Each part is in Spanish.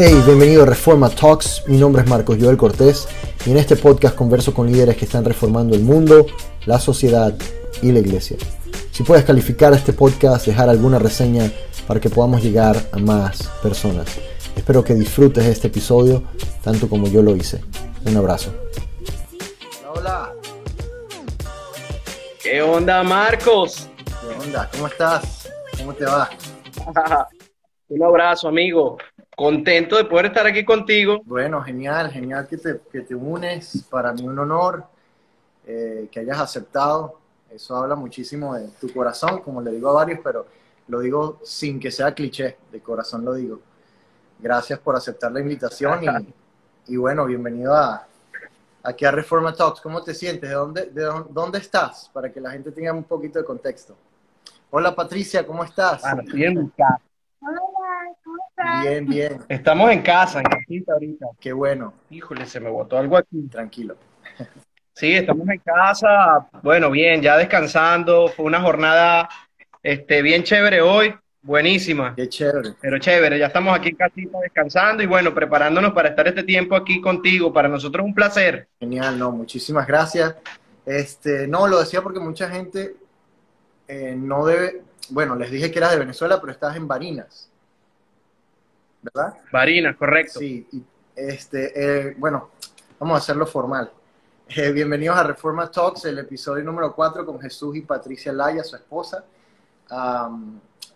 Hey, bienvenido a Reforma Talks. Mi nombre es Marcos Joel Cortés y en este podcast converso con líderes que están reformando el mundo, la sociedad y la iglesia. Si puedes calificar este podcast, dejar alguna reseña para que podamos llegar a más personas. Espero que disfrutes este episodio tanto como yo lo hice. Un abrazo. Hola, ¿Qué onda, Marcos? ¿qué onda? ¿Cómo estás? ¿Cómo te va? Un abrazo, amigo. Contento de poder estar aquí contigo. Bueno, genial, genial que te, que te unes. Para mí un honor eh, que hayas aceptado. Eso habla muchísimo de tu corazón, como le digo a varios, pero lo digo sin que sea cliché, de corazón lo digo. Gracias por aceptar la invitación y, y bueno, bienvenido a, aquí a Reforma Talks. ¿Cómo te sientes? ¿De dónde, de dónde, dónde estás? Para que la gente tenga un poquito de contexto. Hola Patricia, ¿cómo estás? Bueno, estoy en casa. Hola, ¿cómo estás? Bien, bien, Estamos en casa, en casita ahorita. qué bueno, Híjole, se me botó algo aquí. tranquilo. Sí, estamos en casa. Bueno, bien, ya descansando. Fue una jornada este, bien chévere hoy. Buenísima. Qué chévere. Pero chévere, ya estamos aquí en casita descansando y bueno, preparándonos para estar este tiempo aquí contigo. Para nosotros es un placer. Genial, no, muchísimas gracias. Este, no, lo decía porque mucha gente eh, no debe, bueno, les dije que eras de Venezuela, pero estás en Barinas, ¿verdad? Varina, correcto. Sí, este, eh, bueno, vamos a hacerlo formal. Eh, bienvenidos a Reforma Talks, el episodio número 4 con Jesús y Patricia Laya, su esposa.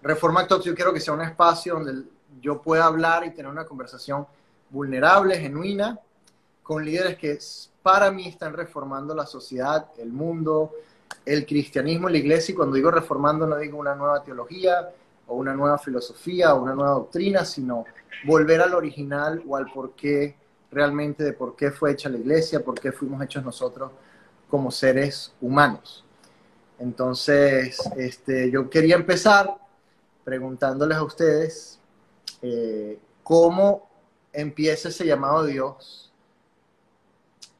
Reforma Talks yo quiero que sea un espacio donde yo pueda hablar y tener una conversación vulnerable, genuina, con líderes que para mí están reformando la sociedad, el mundo, el cristianismo, la iglesia. Y cuando digo reformando no digo una nueva teología o una nueva filosofía o una nueva doctrina, sino volver al original o al porqué realmente de por qué fue hecha la iglesia, por qué fuimos hechos nosotros como seres humanos. Entonces, este, yo quería empezar preguntándoles a ustedes eh, cómo empieza ese llamado de Dios.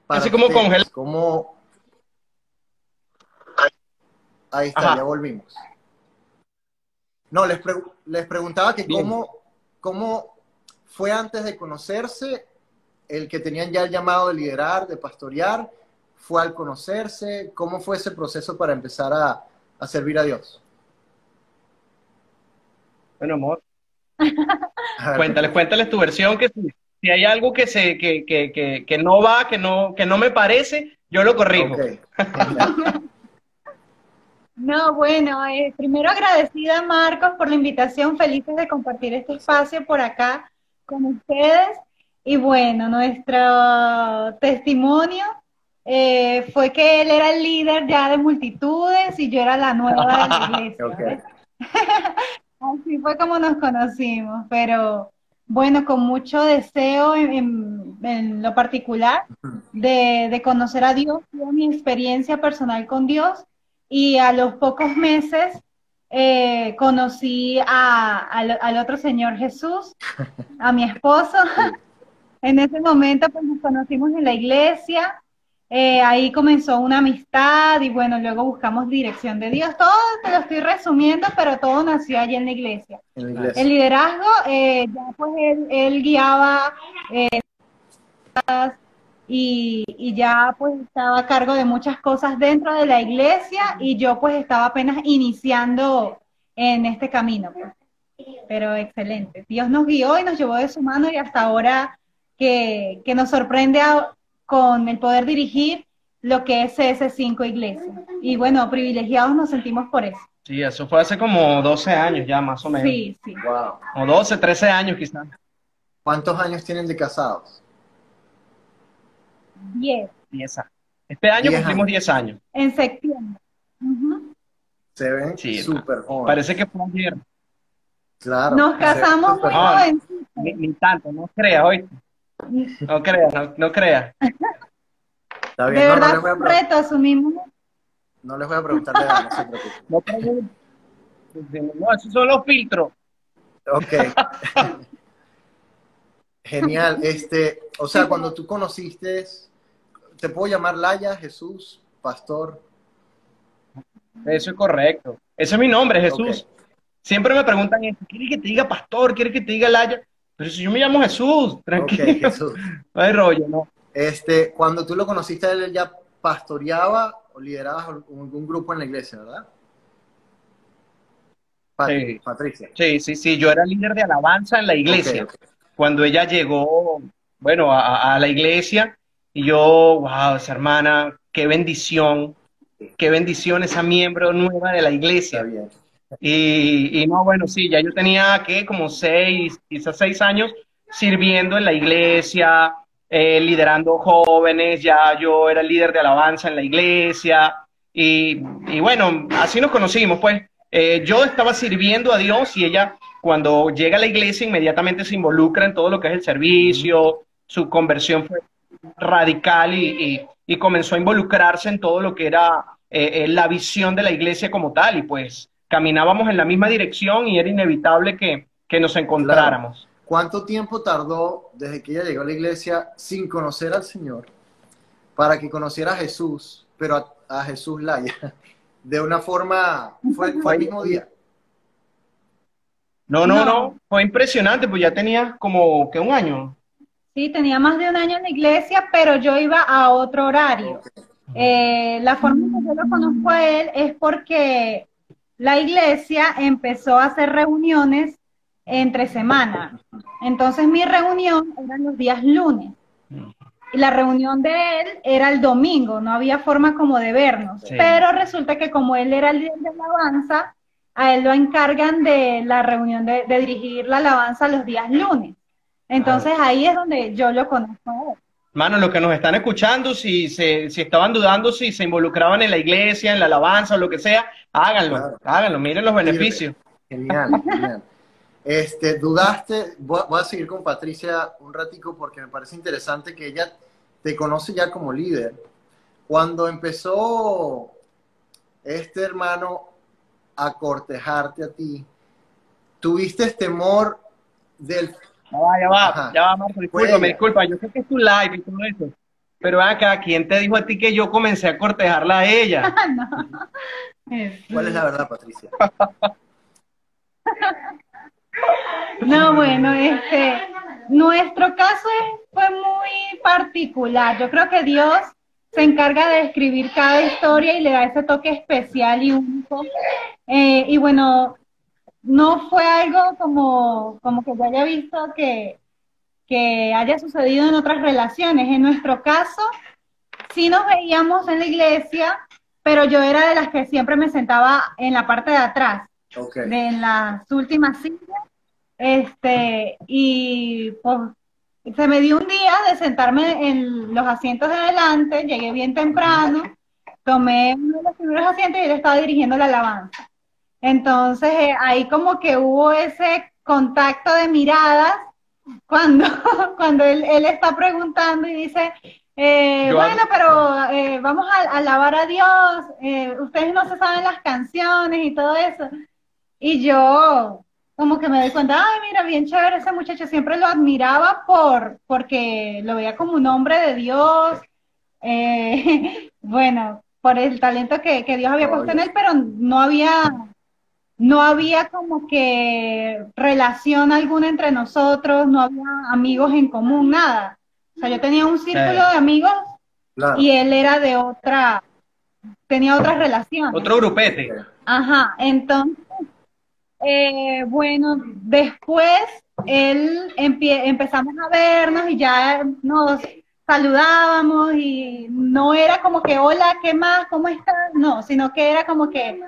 Así como ustedes, congela- ¿Cómo... Ahí está, Ajá. ya volvimos. No, les, pre- les preguntaba que Bien. cómo, cómo fue antes de conocerse el que tenían ya el llamado de liderar, de pastorear, fue al conocerse, cómo fue ese proceso para empezar a, a servir a Dios. Bueno, amor, cuéntales, cuéntales tu versión, que si, si hay algo que, se, que, que, que, que no va, que no, que no me parece, yo lo corrijo. ok, genial. No, bueno, eh, primero agradecida Marcos por la invitación, felices de compartir este espacio por acá con ustedes. Y bueno, nuestro testimonio eh, fue que él era el líder ya de multitudes y yo era la nueva de la iglesia. Ok. ¿ves? Así fue como nos conocimos, pero bueno, con mucho deseo en, en- en lo particular de, de conocer a Dios, mi experiencia personal con Dios y a los pocos meses eh, conocí a- al, al otro Señor Jesús, a mi esposo. En ese momento pues nos conocimos en la iglesia, eh, ahí comenzó una amistad y bueno, luego buscamos dirección de Dios. Todo te lo estoy resumiendo, pero todo nació allí en la iglesia. En la iglesia. El liderazgo, eh, ya pues él, él guiaba eh, y, y ya pues estaba a cargo de muchas cosas dentro de la iglesia y yo pues estaba apenas iniciando en este camino. pues. Pero excelente. Dios nos guió y nos llevó de su mano y hasta ahora que, que nos sorprende a- con el poder dirigir lo que es CS5 Iglesia. Y bueno, privilegiados nos sentimos por eso. Sí, eso fue hace como 12 años ya, más o menos. Sí, sí. Wow. O 12, 13 años quizás. ¿Cuántos años tienen de casados? Diez. 10 años. Este año Diez cumplimos años. 10 años. En septiembre. Ujú. Se ven Sí, súper jóvenes. Parece que fue ayer. Claro. Nos casamos muy jóvenes. jovencitos. Ni, ni tanto, no creas, hoy. No creas, no, no creas. Está De bien, no, no verdad fue un reto, asumimos. no les voy a preguntar de edad, no se preocupen. No, preguntes. no, esos son los filtros. Ok. Genial. Este, o sea, cuando tú conociste, ¿te puedo llamar Laya, Jesús, Pastor? Eso es correcto. Ese es mi nombre, Jesús. Siempre me preguntan eso. ¿Quieres que te diga pastor? ¿Quieres que te diga Laya? pero si yo me llamo Jesús, tranquilo. Jesús. No hay rollo, ¿no? Este, cuando tú lo conociste, él ya pastoreaba o lideraba algún grupo en la iglesia, ¿verdad? sí. Patricia. Sí, sí, sí, yo era líder de alabanza en la iglesia. Cuando ella llegó, bueno, a, la iglesia, y yo, wow, esa hermana, qué bendición, qué bendición esa miembro nueva de la iglesia. Y, y, no, bueno, sí, ya yo tenía que como seis, quizás seis años sirviendo en la iglesia, eh, liderando jóvenes, ya yo era líder de alabanza en la iglesia. Y, y bueno, así nos conocimos, pues. Eh, yo estaba sirviendo a Dios y ella cuando llega a la iglesia inmediatamente se involucra en todo lo que es el servicio, su conversión fue radical y, comenzó a involucrarse en todo lo que era eh, eh, la visión de la iglesia como tal y pues caminábamos en la misma dirección y era inevitable que, nos encontráramos. ¿Cuánto tiempo tardó desde que ella llegó a la iglesia sin conocer al Señor para que conociera a Jesús, pero a, a Jesús Laya? de una forma, fue, fue el mismo día. No, no, no, fue impresionante, pues ya tenía como que un año. Sí, tenía más de un año en la iglesia, pero yo iba a otro horario. Eh, la forma en que yo lo conozco a él es porque la iglesia empezó a hacer reuniones entre semanas. Entonces mi reunión era los días lunes. Y la reunión de él era el domingo, no había forma como de vernos. Pero resulta que como él era el líder de alabanza, a él lo encargan de la reunión de, dirigir la alabanza los días lunes. Entonces ahí es donde yo lo conozco Mano, los que nos están escuchando, si, se, si estaban dudando si se involucraban en la iglesia, en la alabanza o lo que sea, háganlo, háganlo, miren los beneficios. Genial, genial. Este, dudaste, voy, a seguir con Patricia un ratico porque me parece interesante que ella te conoce ya como líder. Cuando empezó este hermano a cortejarte a ti, ¿tuviste temor del... Ya va, ya va, ya va, Marco, disculpa, me disculpa, yo sé que es tu live y todo eso, pero acá, ¿quién te dijo a ti que yo comencé a cortejarla a ella? ¿Cuál es la verdad, Patricia? No, bueno, este, nuestro caso fue muy particular. Yo creo que Dios se encarga de escribir cada historia y le da ese toque especial y único. Eh, y bueno, no fue algo como, como que yo haya visto que, que haya sucedido en otras relaciones. En nuestro caso, sí nos veíamos en la iglesia, pero yo era de las que siempre me sentaba en la parte de atrás, en las últimas sillas este, y pues, se me dio un día de sentarme en los asientos de adelante, llegué bien temprano, tomé uno de los primeros asientos y él estaba dirigiendo la alabanza. Entonces eh, ahí como que hubo ese contacto de miradas cuando, cuando él, está preguntando y dice, eh, bueno, pero eh, vamos a, alabar a Dios, ustedes no se saben las canciones y todo eso. Y yo, como que me doy cuenta, ay, mira, bien chévere ese muchacho, siempre lo admiraba por, porque lo veía como un hombre de Dios, eh, bueno, por el talento que, Dios había puesto en él, pero no había, no había como que relación alguna entre nosotros, no había amigos en común, nada. O sea, yo tenía un círculo de amigos y él era de otra, tenía otra relación. Otro grupete. Ajá, entonces eh, bueno, después él empezamos a vernos y ya nos saludábamos y no era como que hola, ¿qué más? ¿Cómo estás? No, sino que era como que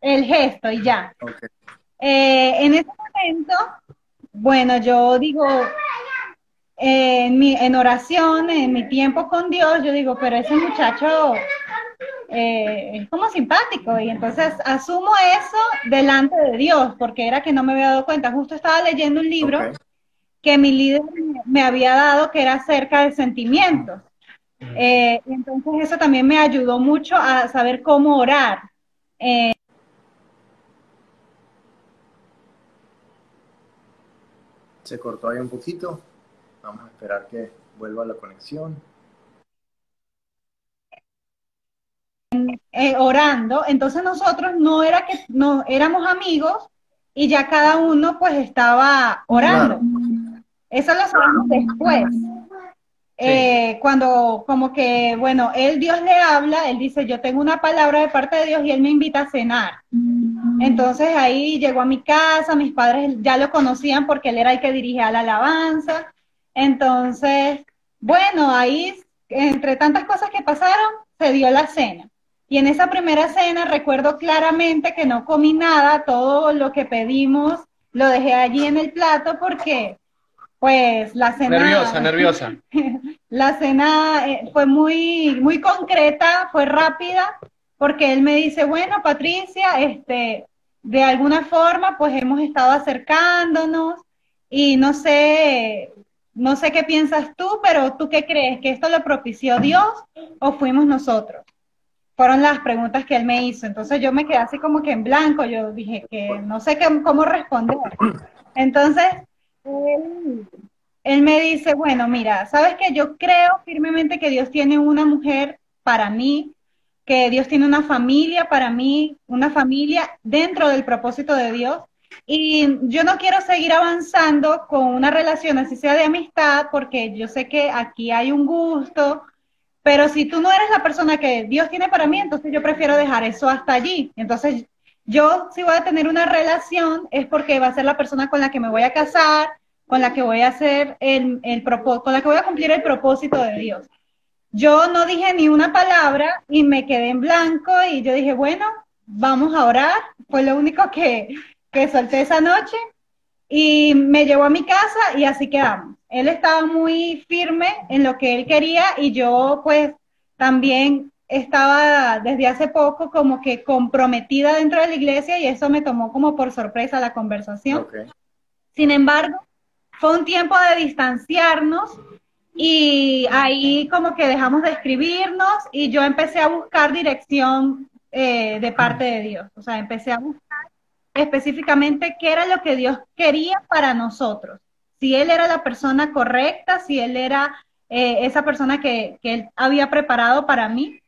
el gesto y ya. Eh, en ese momento, bueno, yo digo, en, mi, en oración, en mi tiempo con Dios, yo digo, pero ese muchacho eh, es como simpático y entonces asumo eso delante de Dios porque era que no me había dado cuenta. Justo estaba leyendo un libro que mi líder me había dado que era acerca de sentimientos. Eh, entonces eso también me ayudó mucho a saber cómo orar. Eh, Se cortó ahí un poquito. Vamos a esperar que vuelva la conexión. Eh, orando, entonces nosotros no era que no éramos amigos y ya cada uno pues estaba orando. Eso lo sabemos después. Eh, cuando como que, bueno, él Dios le habla, él dice, yo tengo una palabra de parte de Dios y él me invita a cenar. Entonces ahí llegó a mi casa, mis padres ya lo conocían porque él era el que dirigía la alabanza. Entonces, bueno, ahí entre tantas cosas que pasaron, se dio la cena. Y en esa primera cena recuerdo claramente que no comí nada, todo lo que pedimos lo dejé allí en el plato porque pues la cena... Nerviosa, nerviosa. La cena eh, fue muy, muy concreta, fue rápida, porque él me dice, bueno, Patricia, este, de alguna forma, pues hemos estado acercándonos y no sé, no sé qué piensas tú, pero tú qué crees, que esto lo propició Dios o fuimos nosotros? Fueron las preguntas que él me hizo. Entonces yo me quedé así como que en blanco, yo dije que no sé cómo responder. Entonces, él me dice, bueno, mira, sabes que yo creo firmemente que Dios tiene una mujer para mí, que Dios tiene una familia para mí, una familia dentro del propósito de Dios. Y yo no quiero seguir avanzando con una relación así sea de amistad, porque yo sé que aquí hay un gusto, pero si tú no eres la persona que Dios tiene para mí, entonces yo prefiero dejar eso hasta allí. Entonces, yo si voy a tener una relación es porque va a ser la persona con la que me voy a casar, con la que voy a hacer el, el con la que voy a cumplir el propósito de Dios. Yo no dije ni una palabra y me quedé en blanco y yo dije, bueno, vamos a orar. Fue lo único que, que solté esa noche y me llevó a mi casa y así quedamos. Él estaba muy firme en lo que él quería y yo pues también estaba desde hace poco como que comprometida dentro de la iglesia y eso me tomó como por sorpresa la conversación. Sin embargo, fue un tiempo de distanciarnos y ahí como que dejamos de escribirnos y yo empecé a buscar dirección eh, de parte de Dios. O sea, empecé a buscar específicamente qué era lo que Dios quería para nosotros. Si Él era la persona correcta, si Él era eh, esa persona que, que Él había preparado para mí.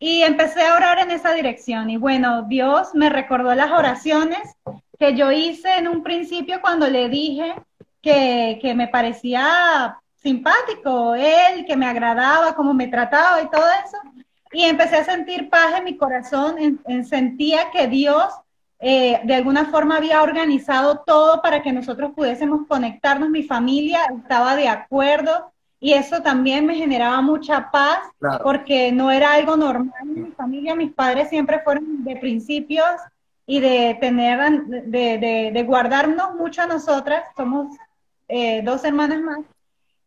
Y empecé a orar en esa dirección. Y bueno, Dios me recordó las oraciones que yo hice en un principio cuando le dije que, me parecía simpático, él, que me agradaba, cómo me trataba y todo eso. Y empecé a sentir paz en mi corazón, sentía que Dios eh, de alguna forma había organizado todo para que nosotros pudiésemos conectarnos, mi familia estaba de acuerdo y eso también me generaba mucha paz porque no era algo normal en mi familia, mis padres siempre fueron de principios y de tener, de, de guardarnos mucho a nosotras, somos eh, dos hermanas más.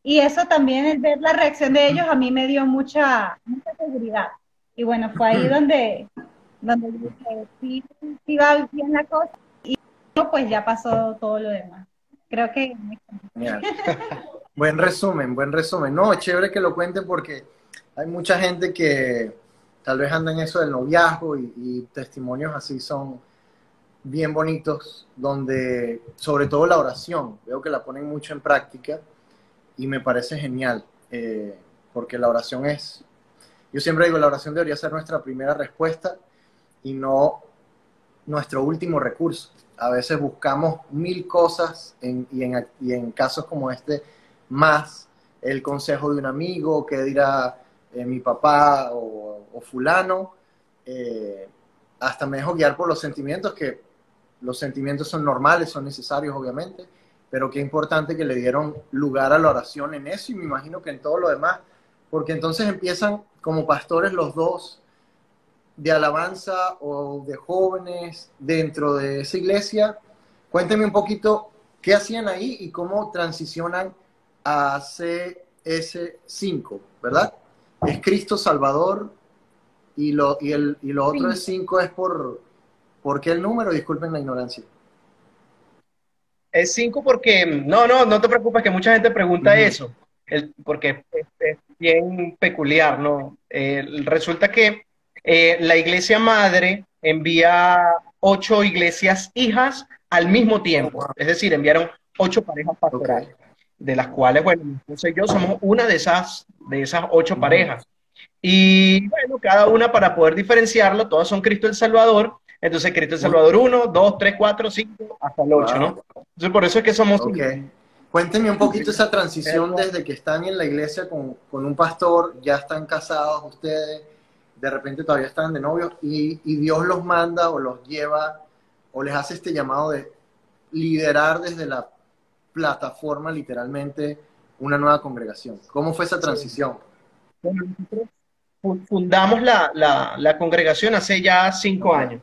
Y eso también, el ver la reacción de ellos, a mí me dio mucha, mucha seguridad. Y bueno, fue ahí donde, donde dije, sí, sí va bien la cosa. Y pues ya pasó todo lo demás. Creo que... buen resumen, buen resumen. No, chévere que lo cuenten porque hay mucha gente que tal vez anda en eso del noviazgo y testimonios así son bien bonitos, donde sobre todo la oración, veo que la ponen mucho en práctica y me parece genial, eh, porque la oración es, yo siempre digo, la oración debería ser nuestra primera respuesta y no nuestro último recurso. A veces buscamos mil cosas y, en, casos como este, más el consejo de un amigo, que dirá eh, mi papá o, fulano, eh, hasta me dejo guiar por los sentimientos que los sentimientos son normales, son necesarios, obviamente, pero qué importante que le dieron lugar a la oración en eso y me imagino que en todo lo demás, porque entonces empiezan como pastores los dos de alabanza o de jóvenes dentro de esa iglesia. Cuénteme un poquito qué hacían ahí y cómo transicionan a CS5, ¿verdad? Es Cristo Salvador y lo, y el, y lo otro de 5 es por, ¿Por qué el número? Disculpen la ignorancia. Es 5 porque, no, no, no te preocupes que mucha gente pregunta eso, porque es, bien peculiar, ¿no? resulta que eh, la iglesia madre envía ocho iglesias hijas al mismo tiempo, es decir, enviaron ocho parejas pastorales, de las cuales, bueno, entonces yo somos una de esas, de esas ocho parejas. Y bueno, cada una para poder diferenciarlo, todas son Cristo el Salvador, entonces, Cristo Salvador 1, 2, 3, 4, 5, hasta el 8, ¿no? Entonces, por eso es que somos... Okay. Cuéntenme un poquito esa transición desde que están en la iglesia con, un pastor, ya están casados ustedes, de repente todavía están de novios y, y Dios los manda o los lleva o les hace este llamado de liderar desde la plataforma literalmente una nueva congregación. ¿Cómo fue esa transición? fundamos la, la, congregación hace ya cinco años.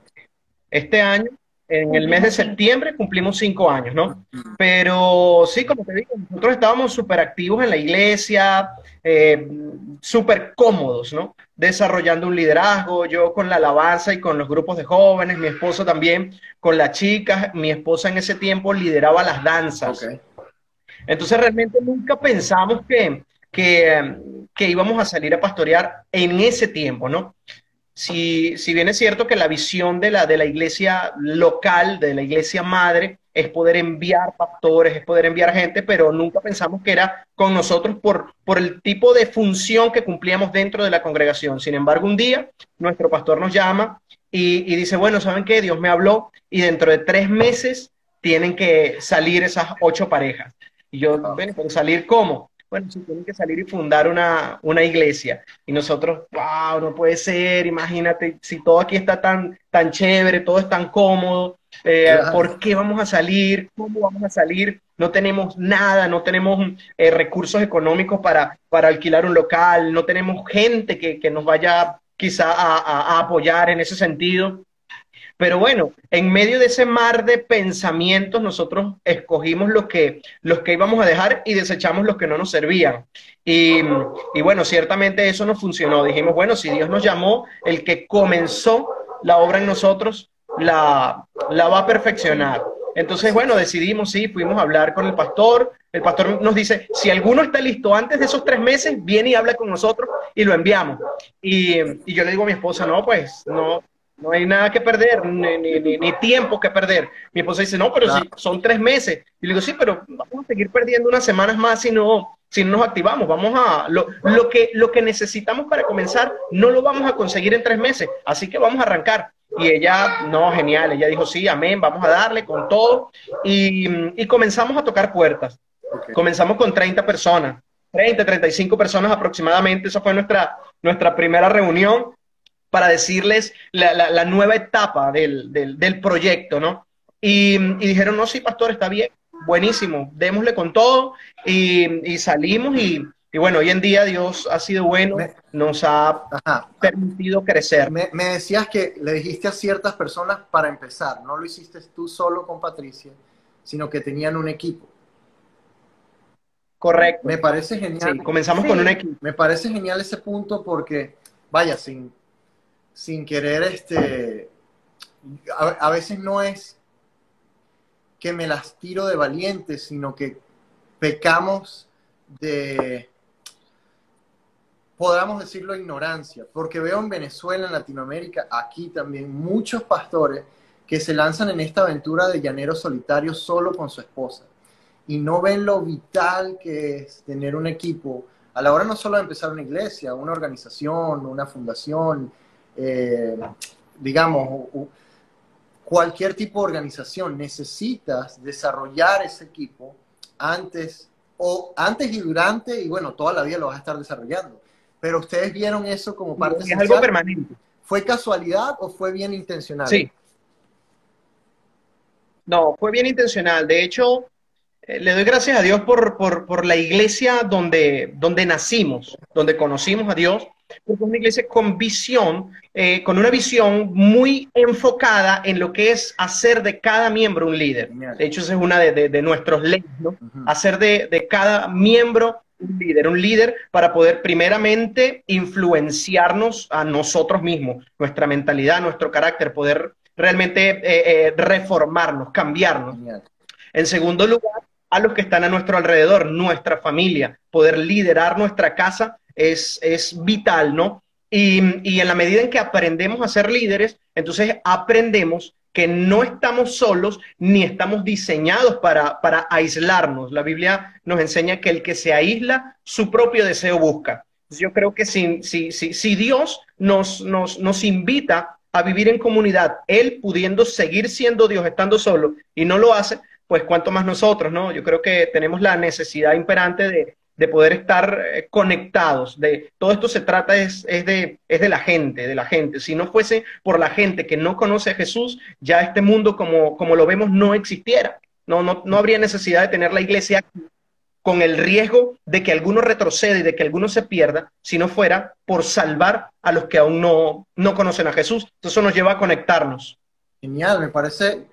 Este año, en el mes de septiembre, cumplimos cinco años, ¿no? Pero sí, como te digo, nosotros estábamos súper activos en la iglesia, eh, súper cómodos, ¿no? Desarrollando un liderazgo, yo con la alabanza y con los grupos de jóvenes, mi esposo también con las chicas, mi esposa en ese tiempo lideraba las danzas. Entonces realmente nunca pensamos que, que, íbamos a salir a pastorear en ese tiempo, ¿no? Si, si, bien es cierto que la visión de la, de la iglesia local, de la iglesia madre, es poder enviar pastores, es poder enviar gente, pero nunca pensamos que era con nosotros por, por el tipo de función que cumplíamos dentro de la congregación. Sin embargo, un día nuestro pastor nos llama y, y dice, bueno, ¿saben qué? Dios me habló y dentro de tres meses tienen que salir esas ocho parejas. Y yo, bueno, salir cómo? Bueno, si tienen que salir y fundar una, una, iglesia. Y nosotros, wow, no puede ser, imagínate, si todo aquí está tan, tan chévere, todo es tan cómodo, eh, ¿por qué vamos a salir? ¿Cómo vamos a salir? No tenemos nada, no tenemos eh, recursos económicos para, para alquilar un local, no tenemos gente que, que nos vaya quizá a, a, apoyar en ese sentido. Pero bueno, en medio de ese mar de pensamientos, nosotros escogimos los que, los que íbamos a dejar y desechamos los que no nos servían. Y, bueno, ciertamente eso no funcionó. Dijimos, bueno, si Dios nos llamó, el que comenzó la obra en nosotros, la, la va a perfeccionar. Entonces, bueno, decidimos, sí, fuimos a hablar con el pastor. El pastor nos dice, si alguno está listo antes de esos tres meses, viene y habla con nosotros y lo enviamos. Y, y yo le digo a mi esposa, no, pues no, no hay nada que perder, ni, tiempo que perder. Mi esposa dice, no, pero si son tres meses. Y le digo, sí, pero vamos a seguir perdiendo unas semanas más si no, si no nos activamos. Vamos a, lo, lo, que, lo que necesitamos para comenzar no lo vamos a conseguir en tres meses, así que vamos a arrancar. Y ella, no, genial, ella dijo, sí, amén, vamos a darle con todo. Y, comenzamos a tocar puertas. Comenzamos con 30 personas, 30, 35 personas aproximadamente. Esa fue nuestra, nuestra primera reunión para decirles la, nueva etapa del, proyecto, ¿no? Y, dijeron, no, sí, pastor, está bien, buenísimo, démosle con todo y, salimos y, bueno, hoy en día Dios ha sido bueno, nos ha permitido crecer. Me, me, decías que le dijiste a ciertas personas para empezar, no lo hiciste tú solo con Patricia, sino que tenían un equipo. Correcto. Me parece genial. Sí, comenzamos con un equipo. Me parece genial ese punto porque, vaya, sin, sin querer, este, a, veces no es que me las tiro de valiente, sino que pecamos de, podríamos decirlo, ignorancia, porque veo en Venezuela, en Latinoamérica, aquí también, muchos pastores que se lanzan en esta aventura de llanero solitario solo con su esposa. Y no ven lo vital que es tener un equipo a la hora no solo de empezar una iglesia, una organización, una fundación, eh, digamos, cualquier tipo de organización, necesitas desarrollar ese equipo antes, o antes y durante, y bueno, toda la vida lo vas a estar desarrollando. Pero ustedes vieron eso como parte es algo permanente. ¿Fue casualidad o fue bien intencional? Sí. No, fue bien intencional. De hecho, eh, le doy gracias a Dios por, por, por, la iglesia donde, donde nacimos, donde conocimos a Dios, porque es una iglesia con visión, eh, con una visión muy enfocada en lo que es hacer de cada miembro un líder. De hecho, esa es una de, de, nuestros leyes, ¿no? Hacer de, de cada miembro un líder, un líder para poder primeramente influenciarnos a nosotros mismos, nuestra mentalidad, nuestro carácter, poder realmente eh, eh, reformarnos, cambiarnos. En segundo lugar, a los que están a nuestro alrededor, nuestra familia, poder liderar nuestra casa es, es vital, ¿no? Y, y, en la medida en que aprendemos a ser líderes, entonces aprendemos que no estamos solos ni estamos diseñados para, para aislarnos. La Biblia nos enseña que el que se aísla, su propio deseo busca. Yo creo que si, si, si, si Dios nos, nos, nos invita a vivir en comunidad, Él pudiendo seguir siendo Dios estando solo y no lo hace, pues cuánto más nosotros, ¿no? Yo creo que tenemos la necesidad imperante de, de poder estar eh, conectados. De, todo esto se trata es, es, de, es de la gente, de la gente. Si no fuese por la gente que no conoce a Jesús, ya este mundo como, como lo vemos no existiera. No, no, no habría necesidad de tener la iglesia con el riesgo de que alguno retroceda y de que alguno se pierda, si no fuera por salvar a los que aún no, no conocen a Jesús. Eso nos lleva a conectarnos. Genial, me parece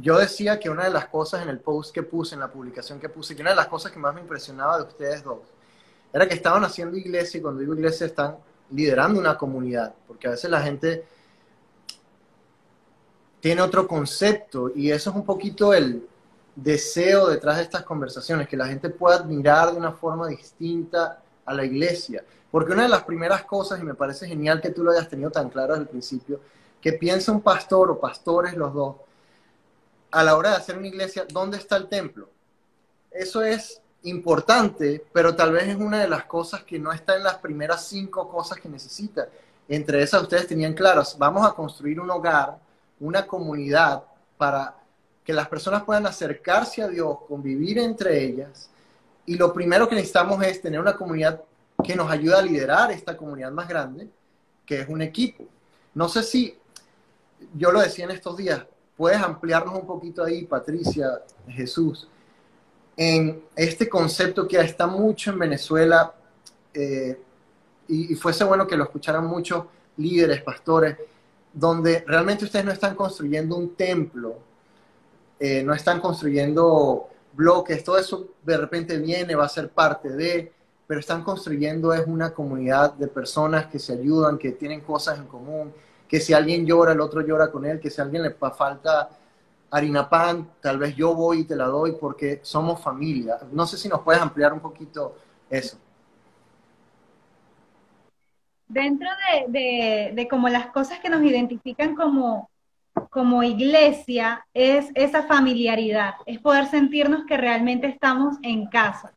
yo decía que una de las cosas en el post que puse, en la publicación que puse, que una de las cosas que más me impresionaba de ustedes dos, era que estaban haciendo iglesia y cuando digo iglesia están liderando una comunidad, porque a veces la gente tiene otro concepto y eso es un poquito el deseo detrás de estas conversaciones, que la gente pueda admirar de una forma distinta a la iglesia. Porque una de las primeras cosas, y me parece genial que tú lo hayas tenido tan claro desde el principio, que piensa un pastor o pastores los dos, a la hora de hacer una iglesia, ¿dónde está el templo? Eso es importante, pero tal vez es una de las cosas que no está en las primeras cinco cosas que necesita. Entre esas ustedes tenían claras, vamos a construir un hogar, una comunidad para que las personas puedan acercarse a Dios, convivir entre ellas. Y lo primero que necesitamos es tener una comunidad que nos ayude a liderar esta comunidad más grande, que es un equipo. No sé si, yo lo decía en estos días, puedes ampliarnos un poquito ahí, Patricia, Jesús, en este concepto que está mucho en Venezuela eh, y, fuese bueno que lo escucharan muchos líderes, pastores, donde realmente ustedes no están construyendo un templo, eh, no están construyendo bloques, todo eso de repente viene, va a ser parte de, pero están construyendo es una comunidad de personas que se ayudan, que tienen cosas en común, que si alguien llora, el otro llora con él, que si a alguien le falta harina pan, tal vez yo voy y te la doy porque somos familia. No sé si nos puedes ampliar un poquito eso. Dentro de, de, como las cosas que nos identifican como, como iglesia es esa familiaridad, es poder sentirnos que realmente estamos en casa.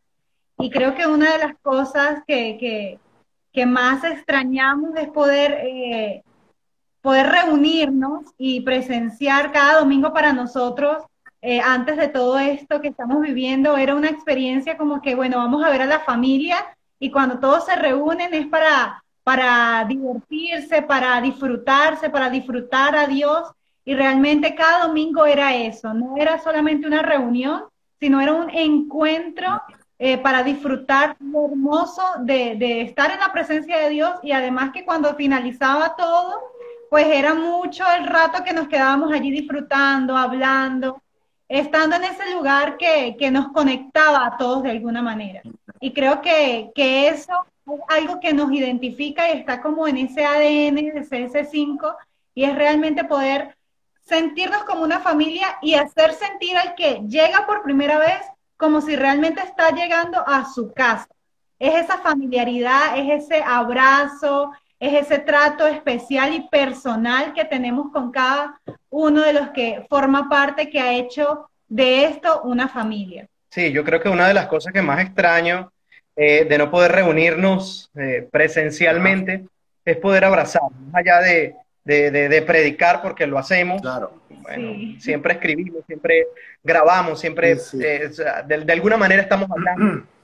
Y creo que una de las cosas que, que, más extrañamos es poder eh, poder reunirnos y presenciar cada domingo para nosotros, eh, antes de todo esto que estamos viviendo, era una experiencia como que, bueno, vamos a ver a la familia y cuando todos se reúnen es para, para divertirse, para disfrutarse, para disfrutar a Dios. Y realmente cada domingo era eso, no era solamente una reunión, sino era un encuentro eh, para disfrutar lo hermoso de, de estar en la presencia de Dios y además que cuando finalizaba todo, pues era mucho el rato que nos quedábamos allí disfrutando, hablando, estando en ese lugar que, nos conectaba a todos de alguna manera. Y creo que, eso es algo que nos identifica y está como en ese ADN de CS5 y es realmente poder sentirnos como una familia y hacer sentir al que llega por primera vez como si realmente está llegando a su casa. Es esa familiaridad, es ese abrazo, es ese trato especial y personal que tenemos con cada uno de los que forma parte, que ha hecho de esto una familia. Sí, yo creo que una de las cosas que más extraño eh, de no poder reunirnos eh, presencialmente es poder abrazar, más allá de, de, predicar porque lo hacemos. Claro. Bueno, siempre escribimos, siempre grabamos, siempre eh, de, alguna manera estamos hablando.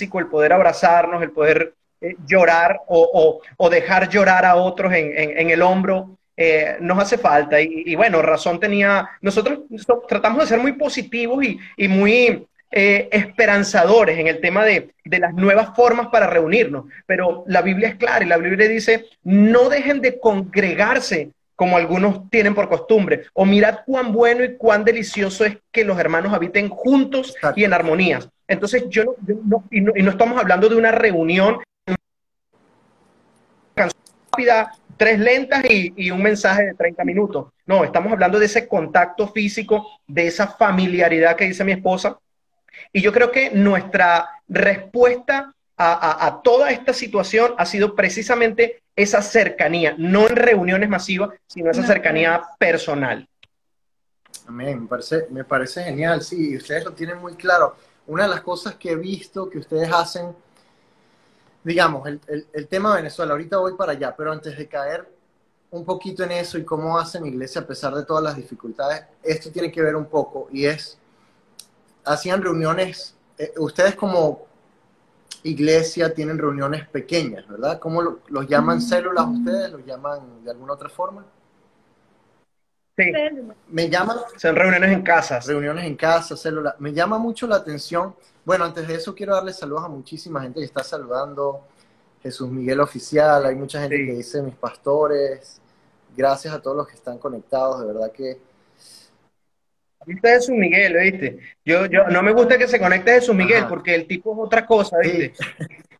el poder abrazarnos, el poder eh, llorar o, dejar llorar a otros en, el hombro, eh, nos hace falta. Y, bueno, razón tenía, nosotros tratamos de ser muy positivos y, muy eh, esperanzadores en el tema de, de, las nuevas formas para reunirnos, pero la Biblia es clara y la Biblia dice, no dejen de congregarse como algunos tienen por costumbre, o mirad cuán bueno y cuán delicioso es que los hermanos habiten juntos y en armonía. Entonces, yo, no, y, no, estamos hablando de una reunión rápida, tres lentas y, un mensaje de 30 minutos. No, estamos hablando de ese contacto físico, de esa familiaridad que dice mi esposa. Y yo creo que nuestra respuesta a, toda esta situación ha sido precisamente esa cercanía, no en reuniones masivas, sino esa cercanía personal. Amén, me parece, me parece genial, sí, ustedes lo tienen muy claro una de las cosas que he visto que ustedes hacen, digamos, el, tema de Venezuela, ahorita voy para allá, pero antes de caer un poquito en eso y cómo hacen iglesia a pesar de todas las dificultades, esto tiene que ver un poco y es, hacían reuniones, eh, ustedes como iglesia tienen reuniones pequeñas, ¿verdad? ¿Cómo los llaman células ustedes? ¿Los llaman de alguna otra forma? Sí. Me llama... Son reuniones en casas. Reuniones en casa, células. Me llama mucho la atención. Bueno, antes de eso quiero darle saludos a muchísima gente que está saludando. Jesús Miguel Oficial, hay mucha gente que dice mis pastores, gracias a todos los que están conectados, de verdad que... Viste Jesús Miguel, ¿viste? Yo, yo, no me gusta que se conecte Jesús Miguel porque el tipo es otra cosa, ¿viste?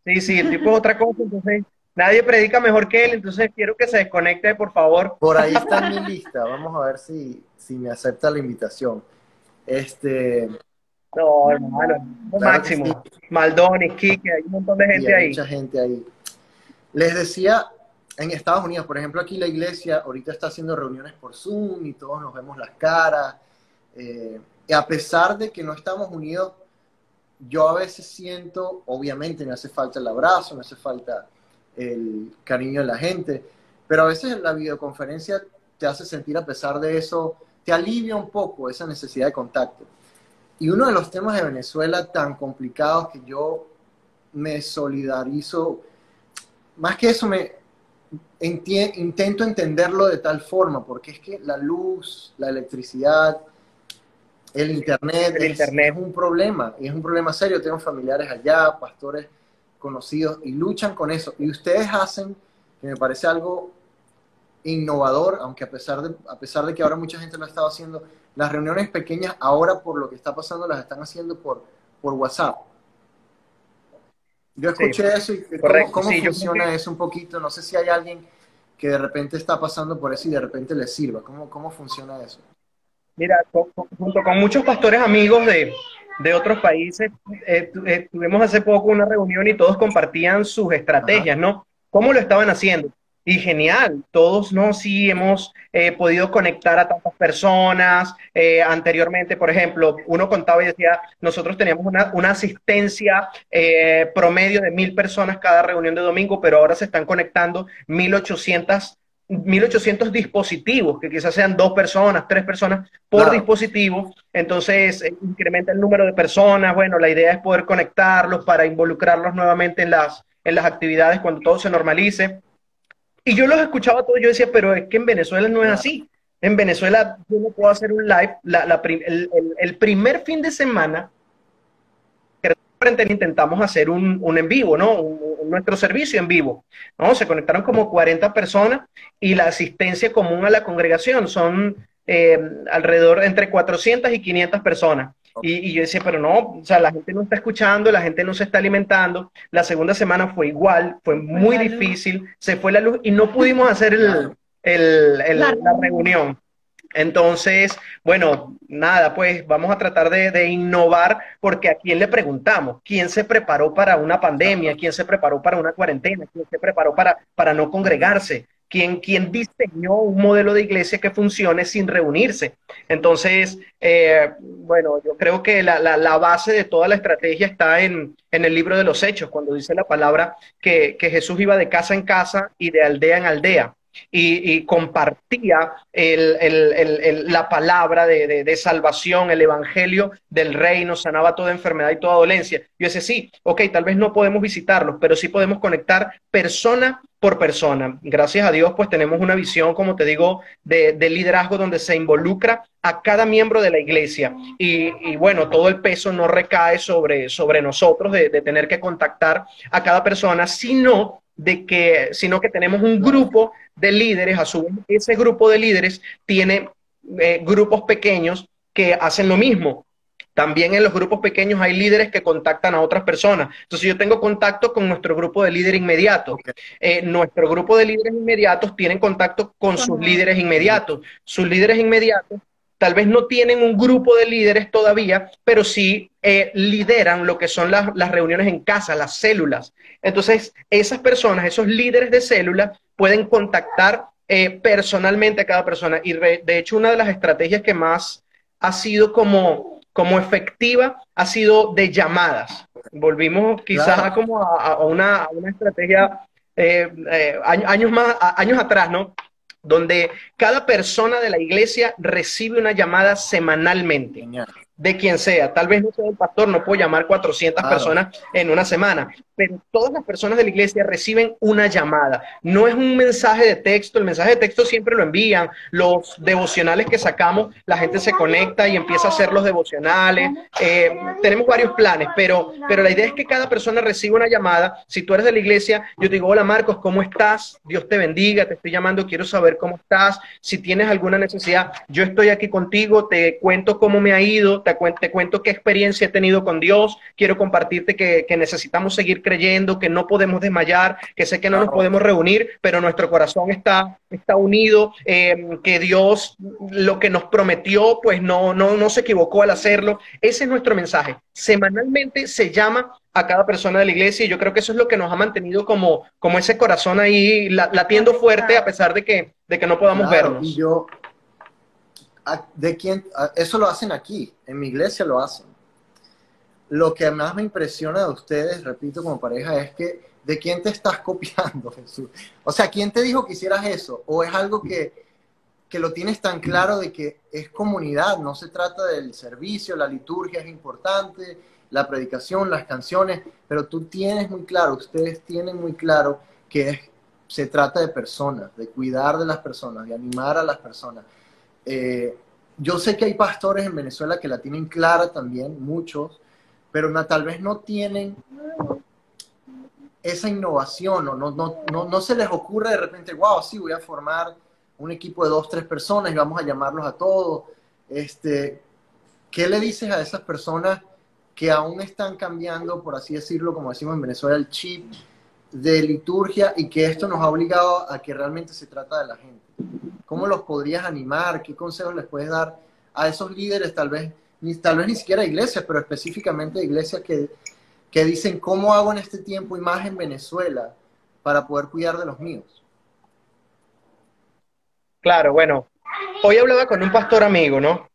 Sí. sí, el tipo es otra cosa, entonces nadie predica mejor que él, entonces quiero que se desconecte, por favor. Por ahí está mi lista, vamos a ver si, si me acepta la invitación. Este... No, hermano, máximo. Maldoni, Kike, hay un montón de gente ahí. Mucha gente ahí. Les decía, en Estados Unidos, por ejemplo, aquí la iglesia ahorita está haciendo reuniones por Zoom y todos nos vemos las caras. Eh, y a pesar de que no estamos unidos, yo a veces siento, obviamente me hace falta el abrazo, me hace falta el cariño de la gente, pero a veces la videoconferencia te hace sentir a pesar de eso, te alivia un poco esa necesidad de contacto. Y uno de los temas de Venezuela tan complicados que yo me solidarizo, más que eso, me intento entenderlo de tal forma, porque es que la luz, la electricidad, el internet, el es, internet. es un problema, y es un problema serio. Tengo familiares allá, pastores conocidos, y luchan con eso. Y ustedes hacen, que me parece algo innovador, aunque a pesar de, a pesar de que ahora mucha gente lo estaba haciendo, las reuniones pequeñas ahora por lo que está pasando las están haciendo por, por WhatsApp. Yo escuché eso y cómo, funciona eso un poquito. No sé si hay alguien que de repente está pasando por eso y de repente le sirva. ¿Cómo, cómo funciona eso? Mira, junto con muchos pastores amigos de, de otros países, eh, eh, tuvimos hace poco una reunión y todos compartían sus estrategias, ¿no? ¿Cómo lo estaban haciendo? Y genial, todos no sí hemos eh, podido conectar a tantas personas. Eh, anteriormente, por ejemplo, uno contaba y decía, nosotros teníamos una, una asistencia eh, promedio de mil personas cada reunión de domingo, pero ahora se están conectando 1800 1800 dispositivos, que quizás sean dos personas, tres personas por dispositivo, entonces incrementa el número de personas, bueno, la idea es poder conectarlos para involucrarlos nuevamente en las, en las actividades cuando todo se normalice. Y yo los escuchaba todos, yo decía, pero es que en Venezuela no es así. En Venezuela yo no puedo hacer un live. el, primer fin de semana, intentamos hacer un, en vivo, ¿no? Nuestro servicio en vivo. ¿no? Se conectaron como 40 personas y la asistencia común a la congregación son eh, alrededor entre 400 y 500 personas. Y, yo decía, pero no, o sea, la gente no está escuchando, la gente no se está alimentando. La segunda semana fue igual, fue muy difícil, se fue la luz y no pudimos hacer el, la reunión. Entonces, bueno, nada, pues vamos a tratar de, innovar porque a quién le preguntamos, quién se preparó para una pandemia, quién se preparó para una cuarentena, quién se preparó para, para no congregarse, ¿Quién, diseñó un modelo de iglesia que funcione sin reunirse? Entonces, eh, bueno, yo creo que la, base de toda la estrategia está en, el libro de los Hechos, cuando dice la palabra que, que Jesús iba de casa en casa y de aldea en aldea y, compartía la palabra de, salvación, el evangelio del reino, sanaba toda enfermedad y toda dolencia. Yo decía, sí, ok, tal vez no podemos visitarlos, pero sí podemos conectar persona por persona. Gracias a Dios, pues tenemos una visión, como te digo, de, liderazgo donde se involucra a cada miembro de la iglesia. Y, bueno, todo el peso no recae sobre, sobre nosotros de, de tener que contactar a cada persona, sino de que, sino que tenemos un grupo de líderes, a su vez ese grupo de líderes tiene eh, grupos pequeños que hacen lo mismo. También en los grupos pequeños hay líderes que contactan a otras personas. Entonces yo tengo contacto con nuestro grupo de líderes inmediatos. Eh, nuestro grupo de líderes inmediatos tienen contacto con sus líderes inmediatos. Sus líderes inmediatos tal vez no tienen un grupo de líderes todavía, pero sí eh, lideran lo que son las, las, reuniones en casa, las células. Entonces, esas personas, esos líderes de células, pueden contactar eh, personalmente a cada persona. Y de hecho, una de las estrategias que más ha sido como, como efectiva ha sido de llamadas. Volvimos quizás como a, una, a, una, estrategia eh, años, más, años atrás, ¿no? donde cada persona de la iglesia recibe una llamada semanalmente de quien sea. Tal vez no sea el pastor, no puedo llamar 400 personas en una semana, pero todas las personas de la iglesia reciben una llamada. No es un mensaje de texto, el mensaje de texto siempre lo envían. Los devocionales que sacamos, la gente se conecta y empieza a hacer los devocionales. Eh, tenemos varios planes, pero, pero la idea es que cada persona reciba una llamada. Si tú eres de la iglesia, yo te digo, hola Marcos, ¿cómo estás? Dios te bendiga, te estoy llamando, quiero saber cómo estás. Si tienes alguna necesidad, yo estoy aquí contigo, te cuento cómo me ha ido, te, cuento qué experiencia he tenido con Dios, quiero compartirte que, que necesitamos seguir creyendo, que no podemos desmayar, que sé que no nos podemos reunir, pero nuestro corazón está, está unido, eh, que Dios lo que nos prometió, pues no, no, no se equivocó al hacerlo. Ese es nuestro mensaje. Semanalmente se llama a cada persona de la iglesia y yo creo que eso es lo que nos ha mantenido como, como ese corazón ahí latiendo fuerte a pesar de que, de que no podamos vernos. Y yo, de quién, eso lo hacen aquí, en mi iglesia lo hacen lo que más me impresiona de ustedes, repito, como pareja, es que de quién te estás copiando, Jesús. O sea, ¿quién te dijo que hicieras eso? ¿O es algo que, que lo tienes tan claro de que es comunidad, no se trata del servicio, la liturgia es importante, la predicación, las canciones, pero tú tienes muy claro, ustedes tienen muy claro que se trata de personas, de cuidar de las personas, de animar a las personas. Eh, yo sé que hay pastores en Venezuela que la tienen clara también, muchos, pero tal vez no tienen esa innovación o no, no, no, no, se les ocurre de repente, wow, sí, voy a formar un equipo de dos, tres personas y vamos a llamarlos a todos. Este, ¿Qué le dices a esas personas que aún están cambiando, por así decirlo, como decimos en Venezuela, el chip de liturgia y que esto nos ha obligado a que realmente se trata de la gente? ¿Cómo los podrías animar? ¿Qué consejos les puedes dar a esos líderes tal vez ni, tal vez ni siquiera iglesias, pero específicamente iglesias que, que dicen, ¿cómo hago en este tiempo y más en Venezuela para poder cuidar de los míos? Claro, bueno, hoy hablaba con un pastor amigo, ¿no?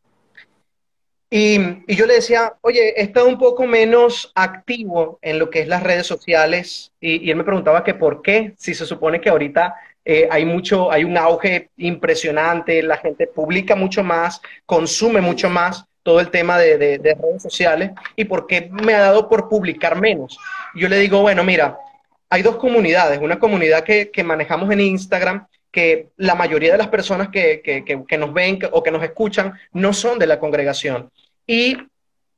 Y, yo le decía, oye, he estado un poco menos activo en lo que es las redes sociales y, y él me preguntaba que por qué, si se supone que ahorita eh, hay mucho, hay un auge impresionante, la gente publica mucho más, consume mucho más, todo el tema de, redes sociales y por qué me ha dado por publicar menos. Yo le digo, bueno, mira, hay dos comunidades, una comunidad que, manejamos en Instagram, que la mayoría de las personas que, nos ven o que nos escuchan no son de la congregación. Y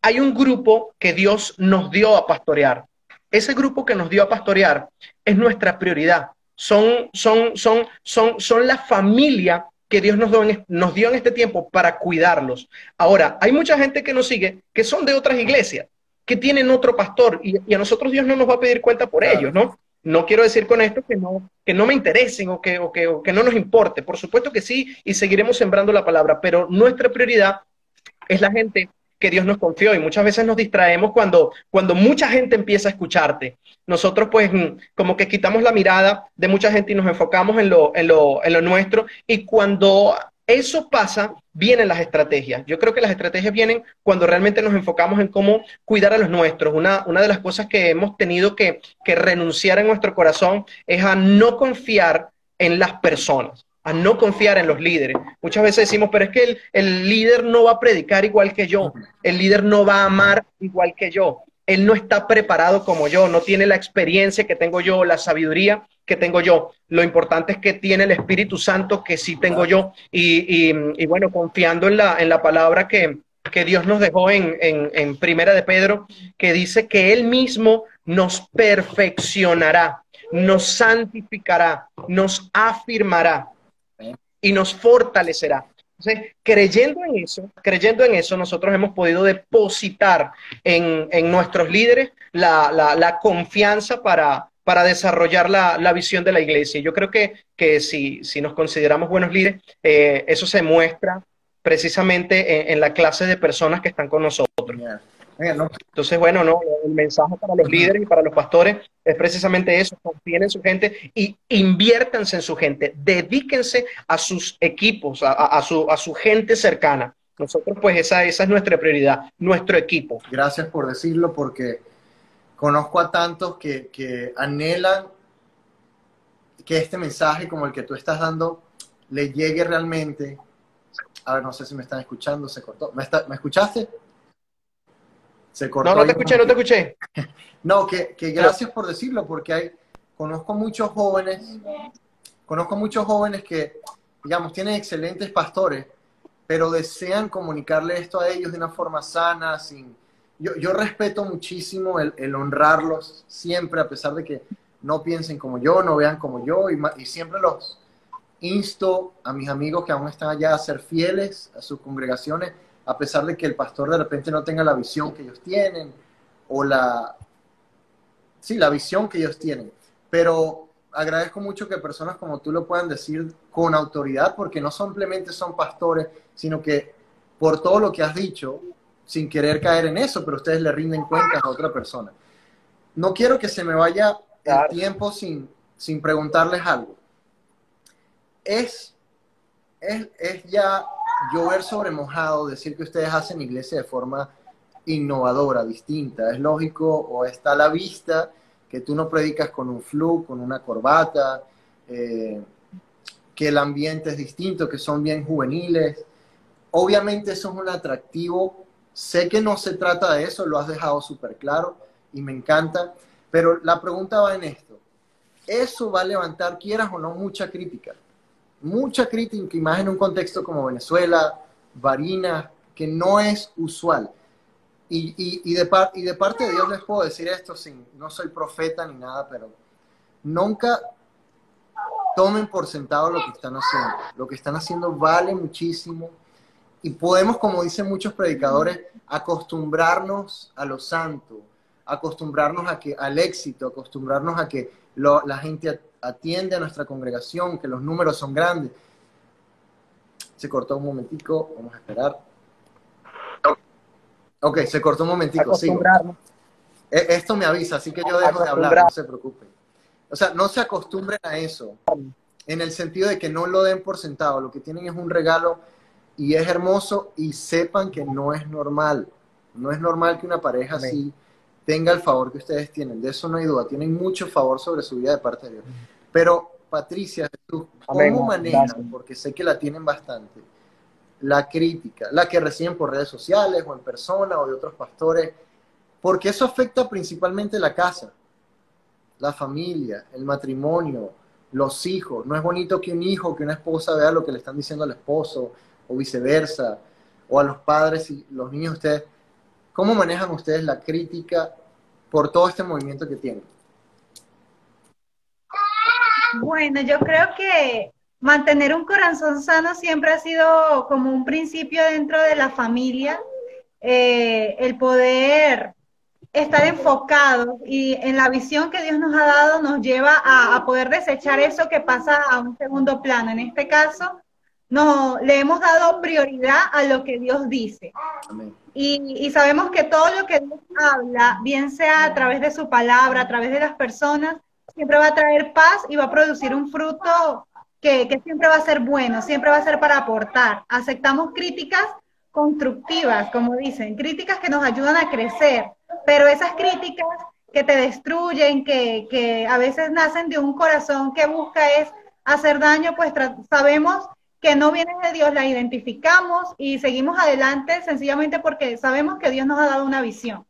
hay un grupo que Dios nos dio a pastorear. Ese grupo que nos dio a pastorear es nuestra prioridad. Son, son, son, son, son la familia que Dios nos dio, en, nos dio en este tiempo para cuidarlos. Ahora, hay mucha gente que nos sigue que son de otras iglesias, que tienen otro pastor y, a nosotros Dios no nos va a pedir cuenta por ellos, ¿no? No quiero decir con esto que no, que no me interesen o que, o que, o que no nos importe. Por supuesto que sí, y seguiremos sembrando la palabra, pero nuestra prioridad es la gente que Dios nos confió y muchas veces nos distraemos cuando, cuando mucha gente empieza a escucharte. Nosotros pues mm, como que quitamos la mirada de mucha gente y nos enfocamos en lo, en lo, en lo nuestro y cuando eso pasa, vienen las estrategias. Yo creo que las estrategias vienen cuando realmente nos enfocamos en cómo cuidar a los nuestros. Una, una de las cosas que hemos tenido que, que renunciar en nuestro corazón es a no confiar en las personas a no confiar en los líderes. Muchas veces decimos, pero es que el, líder no va a predicar igual que yo, el líder no va a amar igual que yo, él no está preparado como yo, no tiene la experiencia que tengo yo, la sabiduría que tengo yo. Lo importante es que tiene el Espíritu Santo que sí tengo yo. Y, bueno, confiando en la, en la palabra que, Dios nos dejó en, en Primera de Pedro, que dice que Él mismo nos perfeccionará, nos santificará, nos afirmará y nos fortalecerá. Entonces, creyendo en eso, creyendo en eso, nosotros hemos podido depositar en, nuestros líderes la, confianza para, para desarrollar la, visión de la iglesia. Yo creo que, que si, si nos consideramos buenos líderes, eh, eso se muestra precisamente en, la clase de personas que están con nosotros. Entonces, bueno, no, el mensaje para los líderes y para los pastores es precisamente eso, confíen en su gente y inviértanse en su gente, dedíquense a sus equipos, a, su, a su gente cercana. Nosotros, pues, esa, esa es nuestra prioridad, nuestro equipo. Gracias por decirlo, porque conozco a tantos que, que anhelan que este mensaje como el que tú estás dando le llegue realmente. A ver, no sé si me están escuchando, se cortó. ¿Me, ¿me escuchaste? Se cortó. No, no te escuché, no te escuché. no, que, que gracias por decirlo, porque hay, conozco muchos jóvenes, conozco muchos jóvenes que, digamos, tienen excelentes pastores, pero desean comunicarle esto a ellos de una forma sana, sin... Yo, yo respeto muchísimo el, el, honrarlos siempre, a pesar de que no piensen como yo, no vean como yo, y, y siempre los insto a mis amigos que aún están allá a ser fieles a sus congregaciones, a pesar de que el pastor de repente no tenga la visión que ellos tienen, o la... Sí, la visión que ellos tienen. Pero agradezco mucho que personas como tú lo puedan decir con autoridad, porque no simplemente son pastores, sino que por todo lo que has dicho, sin querer caer en eso, pero ustedes le rinden cuentas a otra persona. No quiero que se me vaya el tiempo sin, sin preguntarles algo. Es, es, es ya llover sobre mojado decir que ustedes hacen iglesia de forma innovadora, distinta. Es lógico o está a la vista que tú no predicas con un flu, con una corbata, eh, que el ambiente es distinto, que son bien juveniles. Obviamente eso es un atractivo. Sé que no se trata de eso, lo has dejado súper claro y me encanta, pero la pregunta va en esto. Eso va a levantar, quieras o no, mucha crítica. Mucha crítica, y más en un contexto como Venezuela, Varina, que no es usual. Y, de y de parte de Dios les puedo decir esto, sin, no soy profeta ni nada, pero nunca tomen por sentado lo que están haciendo. Lo que están haciendo vale muchísimo y podemos, como dicen muchos predicadores, acostumbrarnos a lo santo, acostumbrarnos a que, al éxito, acostumbrarnos a que la gente atiende a nuestra congregación, que los números son grandes. Se cortó un momentico, vamos a esperar. Ok, se cortó un momentico, sí. E, esto me avisa, así que yo dejo de hablar, no se preocupen. O sea, no se acostumbren a eso, en el sentido de que no lo den por sentado, lo que tienen es un regalo y es hermoso y sepan que no es normal. No es normal que una pareja así tenga el favor que ustedes tienen, de eso no hay duda, tienen mucho favor sobre su vida de parte de Dios. Pero, Patricia, ¿cómo manejan? Porque sé que la tienen bastante la crítica, la que reciben por redes sociales o en persona o de otros pastores, porque eso afecta principalmente la casa, la familia, el matrimonio, los hijos. No es bonito que un hijo, que una esposa vea lo que le están diciendo al esposo o viceversa, o a los padres y los niños ustedes. ¿Cómo manejan ustedes la crítica por todo este movimiento que tienen? Bueno, yo creo que mantener un corazón sano siempre ha sido como un principio dentro de la familia, eh, el poder estar enfocado y en la visión que Dios nos ha dado nos lleva a, poder desechar eso que pasa a un segundo plano. En este caso, no, le hemos dado prioridad a lo que Dios dice. Y, y, sabemos que todo lo que Dios habla, bien sea a través de su palabra, a través de las personas, siempre va a traer paz y va a producir un fruto que, siempre va a ser bueno, siempre va a ser para aportar. Aceptamos críticas constructivas, como dicen, críticas que nos ayudan a crecer, pero esas críticas que te destruyen, que, que a veces nacen de un corazón que busca es hacer daño, pues sabemos que no vienen de Dios, la identificamos y seguimos adelante sencillamente porque sabemos que Dios nos ha dado una visión.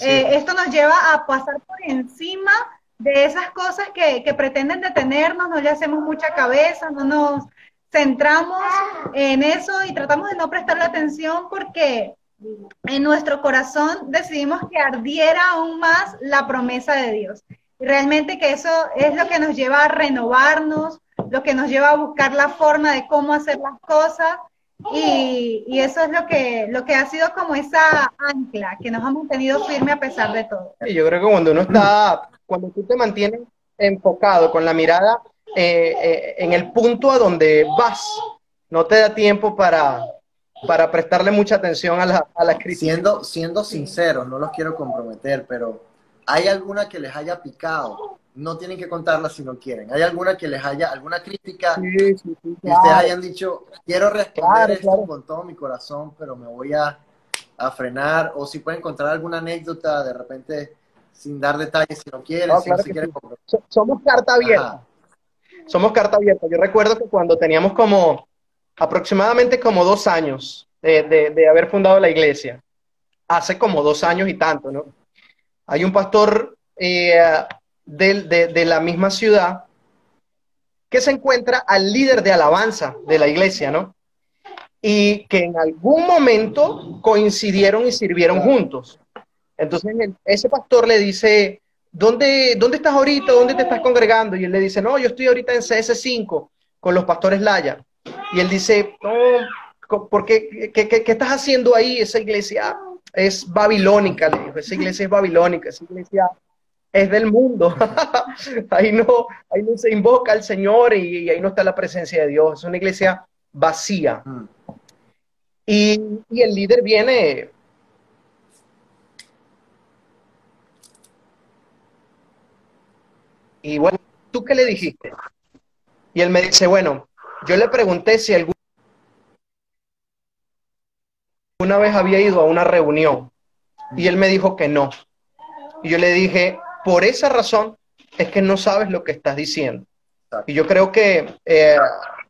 Eh, esto nos lleva a pasar por encima de esas cosas que, que pretenden detenernos, no le hacemos mucha cabeza, no nos centramos en eso y tratamos de no prestarle atención porque en nuestro corazón decidimos que ardiera aún más la promesa de Dios. Y realmente que eso es lo que nos lleva a renovarnos, lo que nos lleva a buscar la forma de cómo hacer las cosas y, y, eso es lo que, lo que ha sido como esa ancla que nos ha mantenido firme a pesar de todo. Y yo creo que cuando uno está cuando tú te mantienes enfocado con la mirada eh, eh, en el punto a donde vas, no te da tiempo para, para prestarle mucha atención a la, a la crisis. Siendo, siendo sincero, no los quiero comprometer, pero ¿hay alguna que les haya picado? No tienen que contarla si no quieren. ¿Hay alguna que les haya, alguna crítica que ustedes hayan dicho, quiero responder esto con todo mi corazón, pero me voy a, a frenar? O si pueden encontrar alguna anécdota de repente sin dar detalles si no quieren, si no se quieren Somos carta abierta. somos carta abierta. Yo recuerdo que cuando teníamos como aproximadamente como dos años de, haber fundado la iglesia, hace como dos años y tanto, ¿no? Hay un pastor eh, de, de la misma ciudad que se encuentra al líder de alabanza de la iglesia, ¿no? Y que en algún momento coincidieron y sirvieron juntos. Entonces ese pastor le dice, ¿dónde, ¿dónde estás ahorita? ¿Dónde te estás congregando? Y él le dice, no, yo estoy ahorita en CS5 con los pastores Laya. Y él dice, no, ¿por qué, qué, estás haciendo ahí? Esa iglesia es babilónica, le dijo, esa iglesia es babilónica, esa iglesia es del mundo. ahí, no, ahí no se invoca al Señor y, ahí no está la presencia de Dios. Es una iglesia vacía. Mm. Y, y, el líder viene. Y bueno, ¿tú qué le dijiste? Y él me dice, bueno, yo le pregunté si alguna vez había ido a una reunión y él me dijo que no. Y yo le dije, por esa razón es que no sabes lo que estás diciendo. Y yo creo que, eh,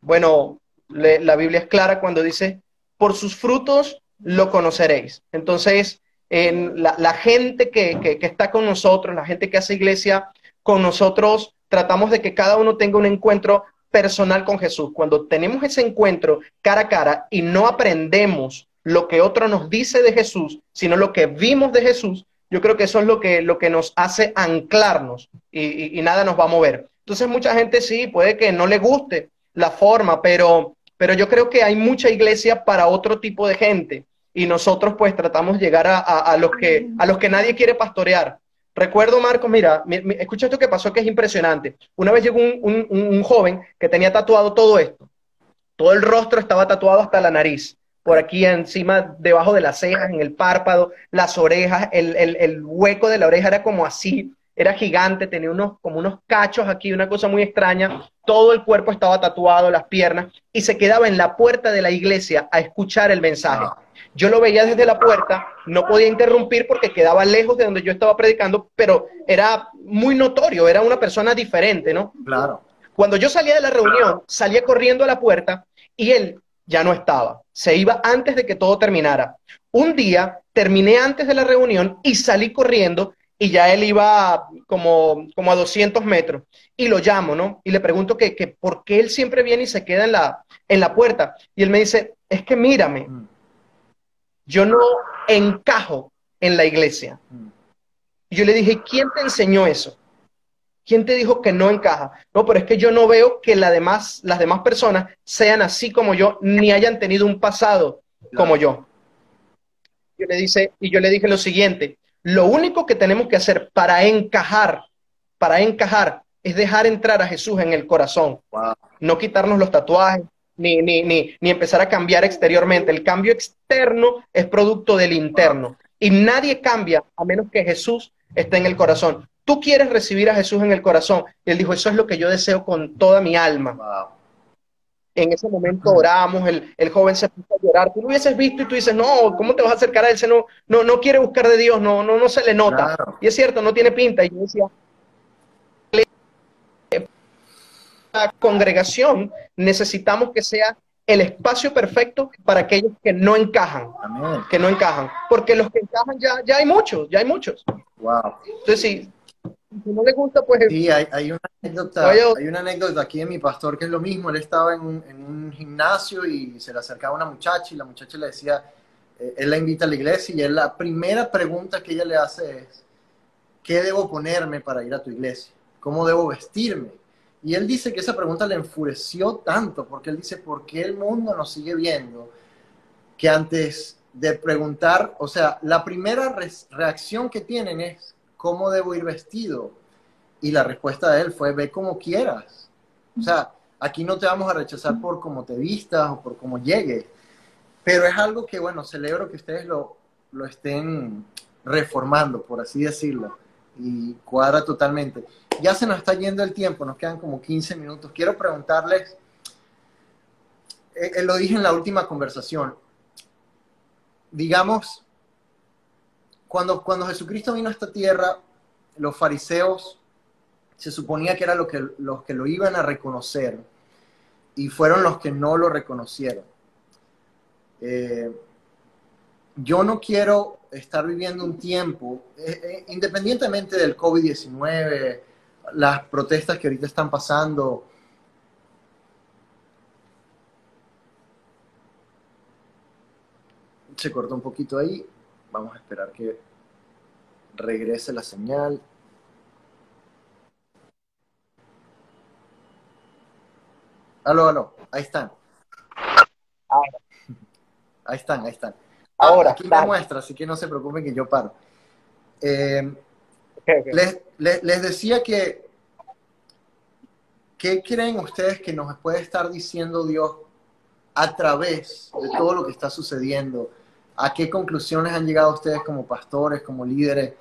bueno, la Biblia es clara cuando dice, por sus frutos lo conoceréis. Entonces, en la, gente que, que está con nosotros, la gente que hace iglesia con nosotros, tratamos de que cada uno tenga un encuentro personal con Jesús, cuando tenemos ese encuentro cara a cara y no aprendemos lo que otro nos dice de Jesús, sino lo que vimos de Jesús, yo creo que eso es lo que, lo que nos hace anclarnos y, nada nos va a mover. Entonces mucha gente sí, puede que no le guste la forma, pero, pero yo creo que hay mucha iglesia para otro tipo de gente y nosotros pues tratamos de llegar a, los, que, a los que nadie quiere pastorear. Recuerdo, Marco, mira, escucha esto que pasó que es impresionante. Una vez llegó un, joven que tenía tatuado todo esto. Todo el rostro estaba tatuado hasta la nariz. Por aquí encima, debajo de las cejas, en el párpado, las orejas, el, hueco de la oreja era como así, era gigante, tenía unos, como unos cachos aquí, una cosa muy extraña. Todo el cuerpo estaba tatuado, las piernas, y se quedaba en la puerta de la iglesia a escuchar el mensaje. Yo lo veía desde la puerta, no podía interrumpir porque quedaba lejos de donde yo estaba predicando, pero era muy notorio, era una persona diferente, ¿no? Claro. Cuando yo salía de la reunión, salía corriendo a la puerta y él ya no estaba. Se iba antes de que todo terminara. Un día terminé antes de la reunión y salí corriendo y ya él iba como, como a 200 metros. Y lo llamo, ¿no? Y le pregunto que, que por qué él siempre viene y se queda en la, en la puerta. Y él me dice, es que mírame, mm. Yo no encajo en la iglesia. Y yo le dije, ¿quién te enseñó eso? ¿Quién te dijo que no encaja? No, pero es que yo no veo que la demás, las demás personas sean así como yo, ni hayan tenido un pasado como yo. Yo le dice, y yo le dije lo siguiente, lo único que tenemos que hacer para encajar, para encajar, es dejar entrar a Jesús en el corazón. No quitarnos los tatuajes, ni, ni, ni, ni empezar a cambiar exteriormente. El cambio externo es producto del interno. Y nadie cambia a menos que Jesús esté en el corazón. Tú quieres recibir a Jesús en el corazón. Y él dijo, eso es lo que yo deseo con toda mi alma. En ese momento oramos, el, el, joven se puso a llorar. Tú lo hubieses visto y tú dices, no, ¿cómo te vas a acercar a él? no, no, no quiere buscar de Dios, no, no, no se le nota. Y es cierto, no tiene pinta. Y yo decía, la congregación necesitamos que sea el espacio perfecto para aquellos que no encajan, que no encajan, porque los que encajan ya, ya hay muchos, ya hay muchos. Wow. Entonces, si, no les gusta, pues... Sí, hay, una anécdota, hay una anécdota aquí de mi pastor que es lo mismo, él estaba en un, en un gimnasio y se le acercaba una muchacha y la muchacha le decía, eh, él la invita a la iglesia y él, la primera pregunta que ella le hace es, ¿qué debo ponerme para ir a tu iglesia? ¿Cómo debo vestirme? Y él dice que esa pregunta le enfureció tanto, porque él dice, ¿por qué el mundo nos sigue viendo? Que antes de preguntar, o sea, la primera reacción que tienen es, ¿cómo debo ir vestido? Y la respuesta de él fue, ve como quieras. O sea, aquí no te vamos a rechazar por cómo te vistas o por cómo llegues. Pero es algo que, bueno, celebro que ustedes lo, lo estén reformando, por así decirlo y cuadra totalmente. Ya se nos está yendo el tiempo, nos quedan como 15 minutos. Quiero preguntarles, eh, eh, lo dije en la última conversación, digamos, cuando, cuando Jesucristo vino a esta tierra, los fariseos se suponía que eran lo que, los que lo iban a reconocer y fueron los que no lo reconocieron. Eh, yo no quiero estar viviendo un tiempo, eh, eh, independientemente del COVID-19, las protestas que ahorita están pasando, se cortó un poquito ahí, vamos a esperar que regrese la señal. Aló, aló, ahí están. Ahí están, ahí están. Ahora, aquí me muestra, así que no se preocupen que yo paro. Eh, les, decía que, ¿qué creen ustedes que nos puede estar diciendo Dios a través de todo lo que está sucediendo? ¿A qué conclusiones han llegado ustedes como pastores, como líderes?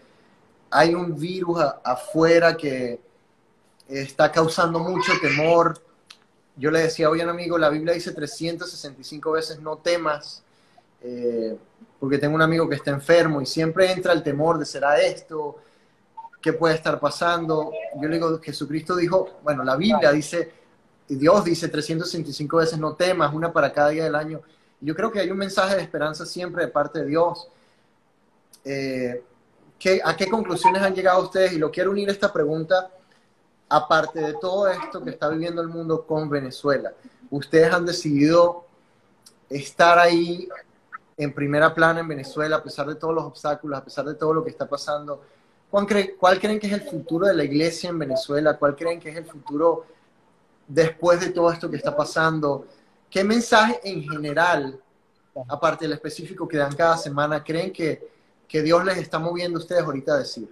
Hay un virus afuera que está causando mucho temor. Yo le decía hoy a un amigo, la Biblia dice 365 veces no temas. Eh, porque tengo un amigo que está enfermo y siempre entra el temor de será esto, qué puede estar pasando. Yo le digo, Jesucristo dijo, bueno, la Biblia dice, Dios dice 365 veces no temas, una para cada día del año. Yo creo que hay un mensaje de esperanza siempre de parte de Dios. Eh, ¿A qué conclusiones han llegado ustedes? Y lo quiero unir esta pregunta, aparte de todo esto que está viviendo el mundo con Venezuela. Ustedes han decidido estar ahí en primera plana en Venezuela, a pesar de todos los obstáculos, a pesar de todo lo que está pasando. ¿Cuál, creen que es el futuro de la iglesia en Venezuela? ¿Cuál creen que es el futuro después de todo esto que está pasando? ¿Qué mensaje en general, aparte del específico que dan cada semana, creen que, que Dios les está moviendo a ustedes ahorita a decir?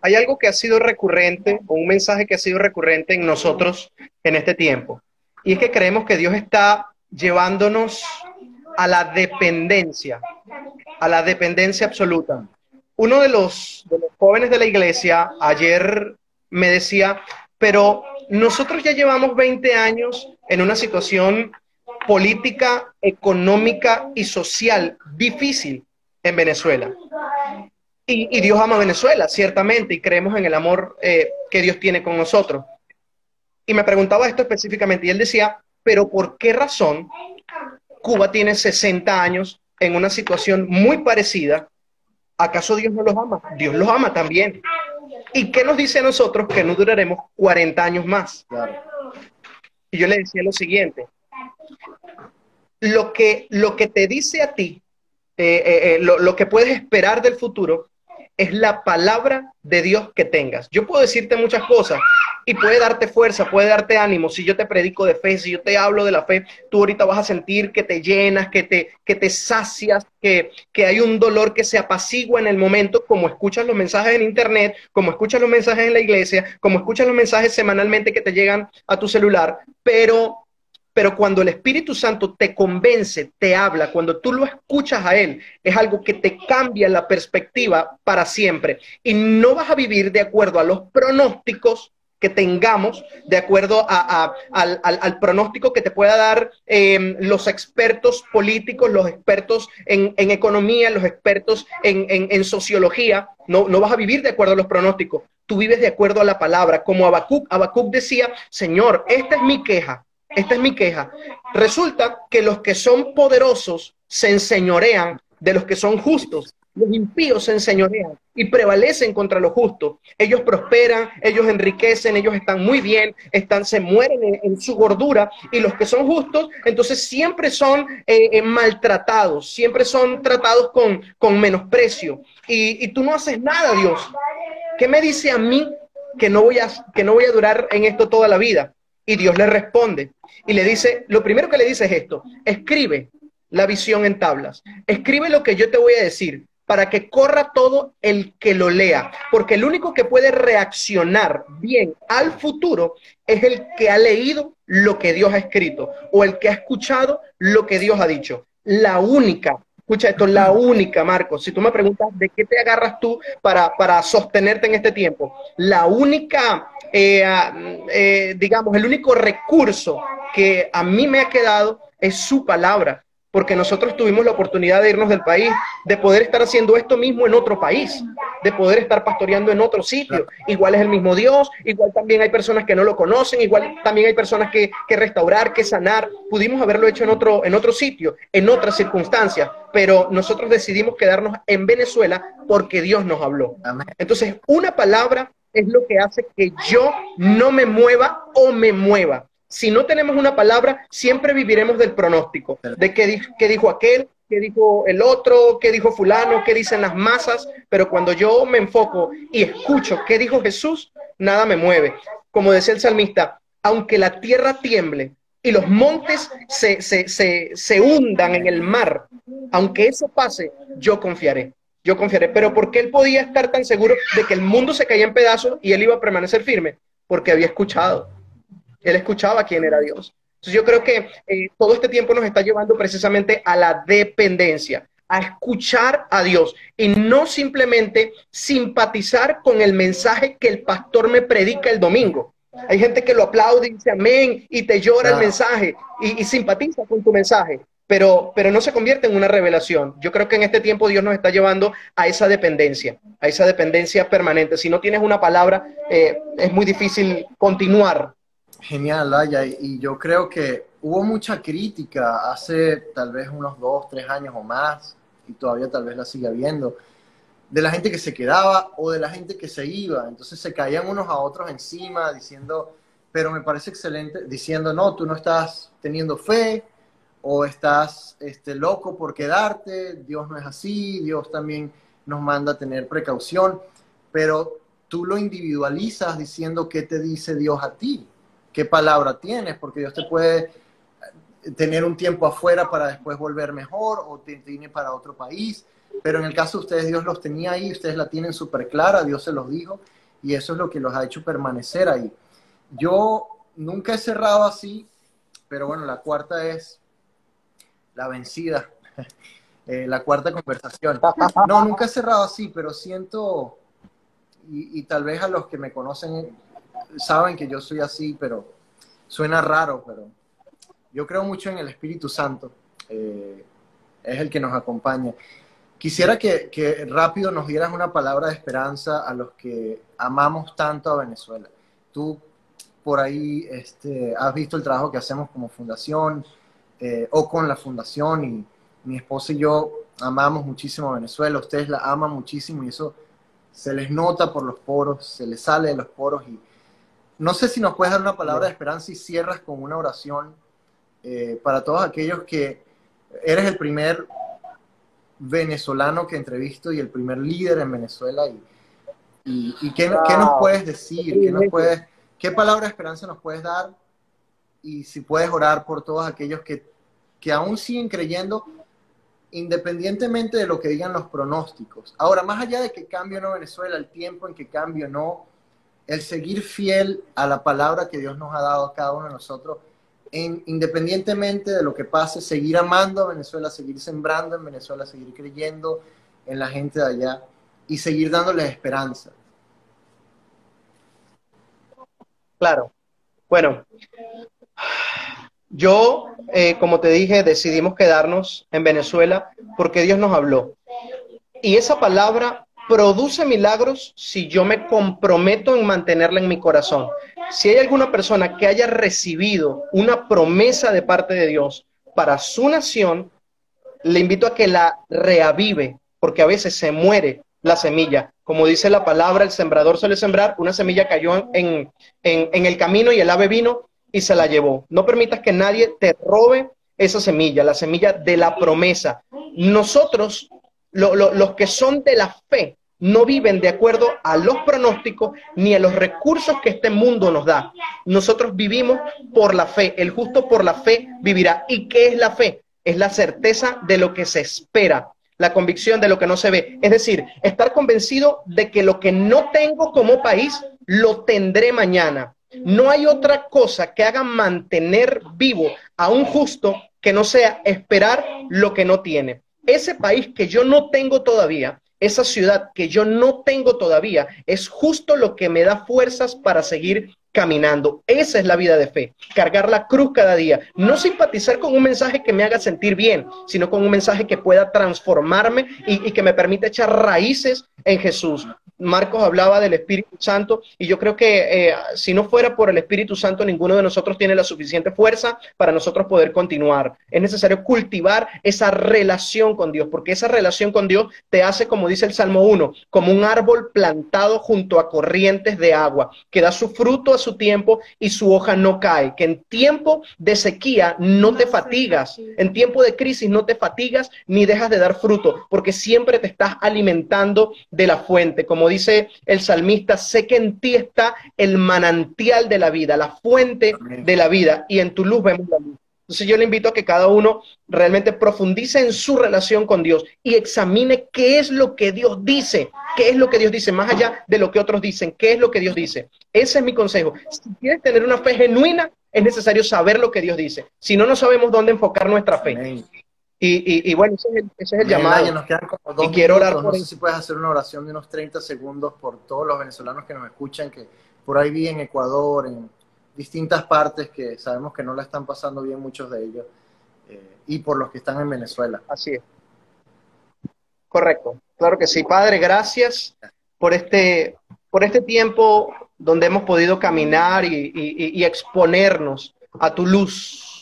Hay algo que ha sido recurrente, o un mensaje que ha sido recurrente en nosotros en este tiempo, y es que creemos que Dios está llevándonos a la dependencia, a la dependencia absoluta. Uno de los, jóvenes de la iglesia ayer me decía, pero nosotros ya llevamos 20 años en una situación política, económica y social difícil en Venezuela. Y, Dios ama a Venezuela, ciertamente, y creemos en el amor eh, que Dios tiene con nosotros. Y me preguntaba esto específicamente, y él decía, pero ¿por qué razón Cuba tiene 60 años en una situación muy parecida. ¿Acaso Dios no los ama? Dios los ama también. ¿Y qué nos dice a nosotros que no duraremos 40 años más? Y yo le decía lo siguiente, lo que, lo que te dice a ti, eh, eh, eh, lo, lo que puedes esperar del futuro, es la palabra de Dios que tengas. Yo puedo decirte muchas cosas y puede darte fuerza, puede darte ánimo. Si yo te predico de fe, si yo te hablo de la fe, tú ahorita vas a sentir que te llenas, que te, que te sacias, que, que hay un dolor que se apacigua en el momento, como escuchas los mensajes en internet, como escuchas los mensajes en la iglesia, como escuchas los mensajes semanalmente que te llegan a tu celular, pero pero cuando el Espíritu Santo te convence, te habla, cuando tú lo escuchas a Él, es algo que te cambia la perspectiva para siempre. Y no vas a vivir de acuerdo a los pronósticos que tengamos, de acuerdo al, pronóstico que te pueda dar em, los expertos políticos, los expertos en, economía, los expertos en, sociología. No, no vas a vivir de acuerdo a los pronósticos. Tú vives de acuerdo a la palabra. Como Habacuc, Habacuc decía, Señor, esta es mi queja esta es mi queja. Resulta que los que son poderosos se enseñorean de los que son justos. Los impíos se enseñorean y prevalecen contra los justos. Ellos prosperan, ellos enriquecen, ellos están muy bien, están, se mueren en, su gordura y los que son justos, entonces siempre son eh, eh, maltratados, siempre son tratados con, con menosprecio. Y, y, tú no haces nada, Dios. ¿Qué me dice a mí que no, voy a, que no voy a durar en esto toda la vida? Y Dios le responde y le dice, lo primero que le dice es esto, escribe la visión en tablas, escribe lo que yo te voy a decir para que corra todo el que lo lea, porque el único que puede reaccionar bien al futuro es el que ha leído lo que Dios ha escrito o el que ha escuchado lo que Dios ha dicho. La única Escucha esto, la única, Marcos, si tú me preguntas de qué te agarras tú para, para sostenerte en este tiempo, la única, eh, eh, digamos, el único recurso que a mí me ha quedado es su palabra, porque nosotros tuvimos la oportunidad de irnos del país, de poder estar haciendo esto mismo en otro país, de poder estar pastoreando en otro sitio. Igual es el mismo Dios, igual también hay personas que no lo conocen, igual también hay personas que, que restaurar, que sanar. Pudimos haberlo hecho en otro, en otro sitio, en otras circunstancias, pero nosotros decidimos quedarnos en Venezuela porque Dios nos habló. Entonces, una palabra es lo que hace que yo no me mueva o me mueva. Si no tenemos una palabra, siempre viviremos del pronóstico, de qué, dijo aquel, qué dijo el otro, qué dijo fulano, qué dicen las masas, pero cuando yo me enfoco y escucho qué dijo Jesús, nada me mueve. Como decía el salmista, aunque la tierra tiemble y los montes se, se, se, se hundan en el mar, aunque eso pase, yo confiaré yo confiaré. Pero ¿por qué él podía estar tan seguro de que el mundo se caía en pedazos y él iba a permanecer firme? Porque había escuchado. Él escuchaba quién era Dios. Entonces yo creo que eh, todo este tiempo nos está llevando precisamente a la dependencia, a escuchar a Dios y no simplemente simpatizar con el mensaje que el pastor me predica el domingo. Hay gente que lo aplaude y dice amén y te llora el mensaje y simpatiza con tu mensaje pero, pero no se convierte en una revelación. Yo creo que en este tiempo Dios nos está llevando a esa dependencia, a esa dependencia permanente. Si no tienes una palabra, eh, es muy difícil continuar. Genial, Aya, y yo creo que hubo mucha crítica hace tal vez unos dos, tres años o más, y todavía tal vez la sigue habiendo, de la gente que se quedaba o de la gente que se iba. Entonces se caían unos a otros encima diciendo, pero me parece excelente, diciendo, no, tú no estás teniendo fe, o estás este, loco por quedarte, Dios no es así, Dios también nos manda a tener precaución, pero tú lo individualizas diciendo qué te dice Dios a ti, qué palabra tienes, porque Dios te puede tener un tiempo afuera para después volver mejor o te tiene para otro país, pero en el caso de ustedes Dios los tenía ahí, ustedes la tienen súper clara, Dios se los dijo y eso es lo que los ha hecho permanecer ahí. Yo nunca he cerrado así, pero bueno, la cuarta es la vencida, eh, la cuarta conversación. No, nunca he cerrado así, pero siento, y, tal vez a los que me conocen saben que yo soy así, pero suena raro, pero yo creo mucho en el Espíritu Santo, eh, es el que nos acompaña. Quisiera que, que, rápido nos dieras una palabra de esperanza a los que amamos tanto a Venezuela. Tú por ahí este, has visto el trabajo que hacemos como fundación, eh, o con la fundación y mi esposa y yo amamos muchísimo a Venezuela, ustedes la aman muchísimo y eso se les nota por los poros, se les sale de los poros y no sé si nos puedes dar una palabra de esperanza y cierras con una oración eh, para todos aquellos que eres el primer venezolano que entrevisto y el primer líder en Venezuela y, y, ¿qué, nos puedes decir? ¿Qué, nos puedes, ¿Qué palabra de esperanza nos puedes dar? y si puedes orar por todos aquellos que, que aún siguen creyendo independientemente de lo que digan los pronósticos. Ahora, más allá de que cambie o no Venezuela, el tiempo en que cambie o no, el seguir fiel a la palabra que Dios nos ha dado a cada uno de nosotros, en, independientemente de lo que pase, seguir amando a Venezuela, seguir sembrando en Venezuela, seguir creyendo en la gente de allá y seguir dándoles esperanza. Claro. Bueno, yo, eh, como te dije, decidimos quedarnos en Venezuela porque Dios nos habló. Y esa palabra produce milagros si yo me comprometo en mantenerla en mi corazón. Si hay alguna persona que haya recibido una promesa de parte de Dios para su nación, le invito a que la reavive, porque a veces se muere la semilla. Como dice la palabra, el sembrador suele sembrar, una semilla cayó en, en, en el camino y el ave vino y se la llevó. No permitas que nadie te robe esa semilla, la semilla de la promesa. Nosotros, los que son de la fe, no viven de acuerdo a los pronósticos ni a los recursos que este mundo nos da. Nosotros vivimos por la fe. El justo por la fe vivirá. ¿Y qué es la fe? Es la certeza de lo que se espera, la convicción de lo que no se ve. Es decir, estar convencido de que lo que no tengo como país, lo tendré mañana. No hay otra cosa que haga mantener vivo a un justo que no sea esperar lo que no tiene. Ese país que yo no tengo todavía, esa ciudad que yo no tengo todavía, es justo lo que me da fuerzas para seguir caminando. Esa es la vida de fe, cargar la cruz cada día, no simpatizar con un mensaje que me haga sentir bien, sino con un mensaje que pueda transformarme y, que me permita echar raíces en Jesús. Marcos hablaba del Espíritu Santo y yo creo que eh, si no fuera por el Espíritu Santo, ninguno de nosotros tiene la suficiente fuerza para nosotros poder continuar. Es necesario cultivar esa relación con Dios, porque esa relación con Dios te hace, como dice el Salmo 1, como un árbol plantado junto a corrientes de agua, que da su fruto a su tiempo y su hoja no cae, que en tiempo de sequía no te fatigas, en tiempo de crisis no te fatigas ni dejas de dar fruto, porque siempre te estás alimentando de la fuente, como dice el salmista, sé que en ti está el manantial de la vida, la fuente de la vida, y en tu luz vemos la luz. Entonces yo le invito a que cada uno realmente profundice en su relación con Dios y examine qué es lo que Dios dice, qué es lo que Dios dice, más allá de lo que otros dicen, qué es lo que Dios dice. Ese es mi consejo. Si quieres tener una fe genuina, es necesario saber lo que Dios dice. Si no, no sabemos dónde enfocar nuestra fe. Y, bueno, ese es el, llamado. Nos quedan como dos y quiero orar por No sé si puedes hacer una oración de unos 30 segundos por todos los venezolanos que nos escuchan, que por ahí vi en Ecuador, en distintas partes que sabemos que no la están pasando bien muchos de ellos, eh, y por los que están en Venezuela. Así es. Correcto. Claro que sí. Padre, gracias por este, por este tiempo donde hemos podido caminar y exponernos a tu luz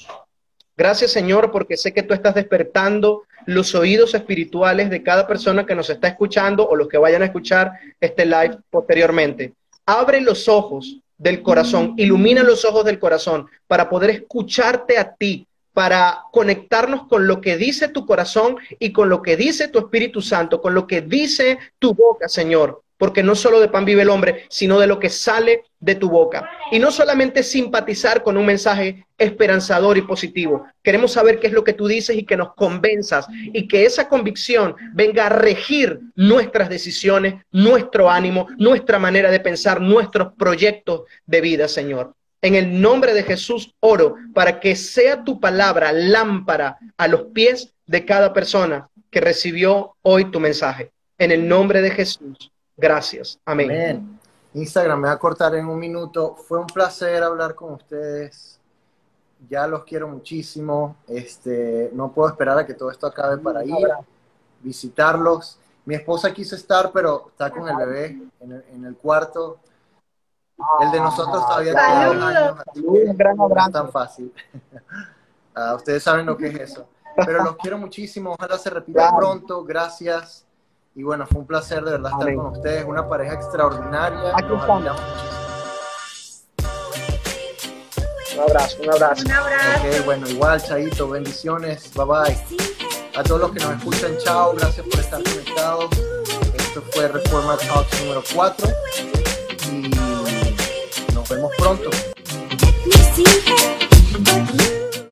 Gracias Señor porque sé que tú estás despertando los oídos espirituales de cada persona que nos está escuchando o los que vayan a escuchar este live posteriormente. Abre los ojos del corazón, ilumina los ojos del corazón para poder escucharte a ti, para conectarnos con lo que dice tu corazón y con lo que dice tu Espíritu Santo, con lo que dice tu boca, Señor porque no solo de pan vive el hombre, sino de lo que sale de tu boca. Y no solamente simpatizar con un mensaje esperanzador y positivo. Queremos saber qué es lo que tú dices y que nos convenzas y que esa convicción venga a regir nuestras decisiones, nuestro ánimo, nuestra manera de pensar, nuestros proyectos de vida, Señor. En el nombre de Jesús oro para que sea tu palabra lámpara a los pies de cada persona que recibió hoy tu mensaje. En el nombre de Jesús. Gracias. Amén. Instagram me va a cortar en un minuto. Fue un placer hablar con ustedes. Ya los quiero muchísimo. Este, no puedo esperar a que todo esto acabe para ir, visitarlos. Mi esposa quiso estar, pero está con el bebé en el, cuarto. El de nosotros todavía tiene un gran abrazo. No es tan fácil. Ah, ustedes saben lo que es eso. Pero los quiero muchísimo. Ojalá se repita pronto. Gracias. Y bueno, fue un placer de verdad estar con ustedes, una pareja extraordinaria. Aquí estamos. Un abrazo, un abrazo. Un abrazo. bueno, igual, Chaito, bendiciones, bye bye. A todos los que nos escuchan, chao, gracias por estar conectados. Esto fue Reforma Talks número 4 y nos vemos pronto.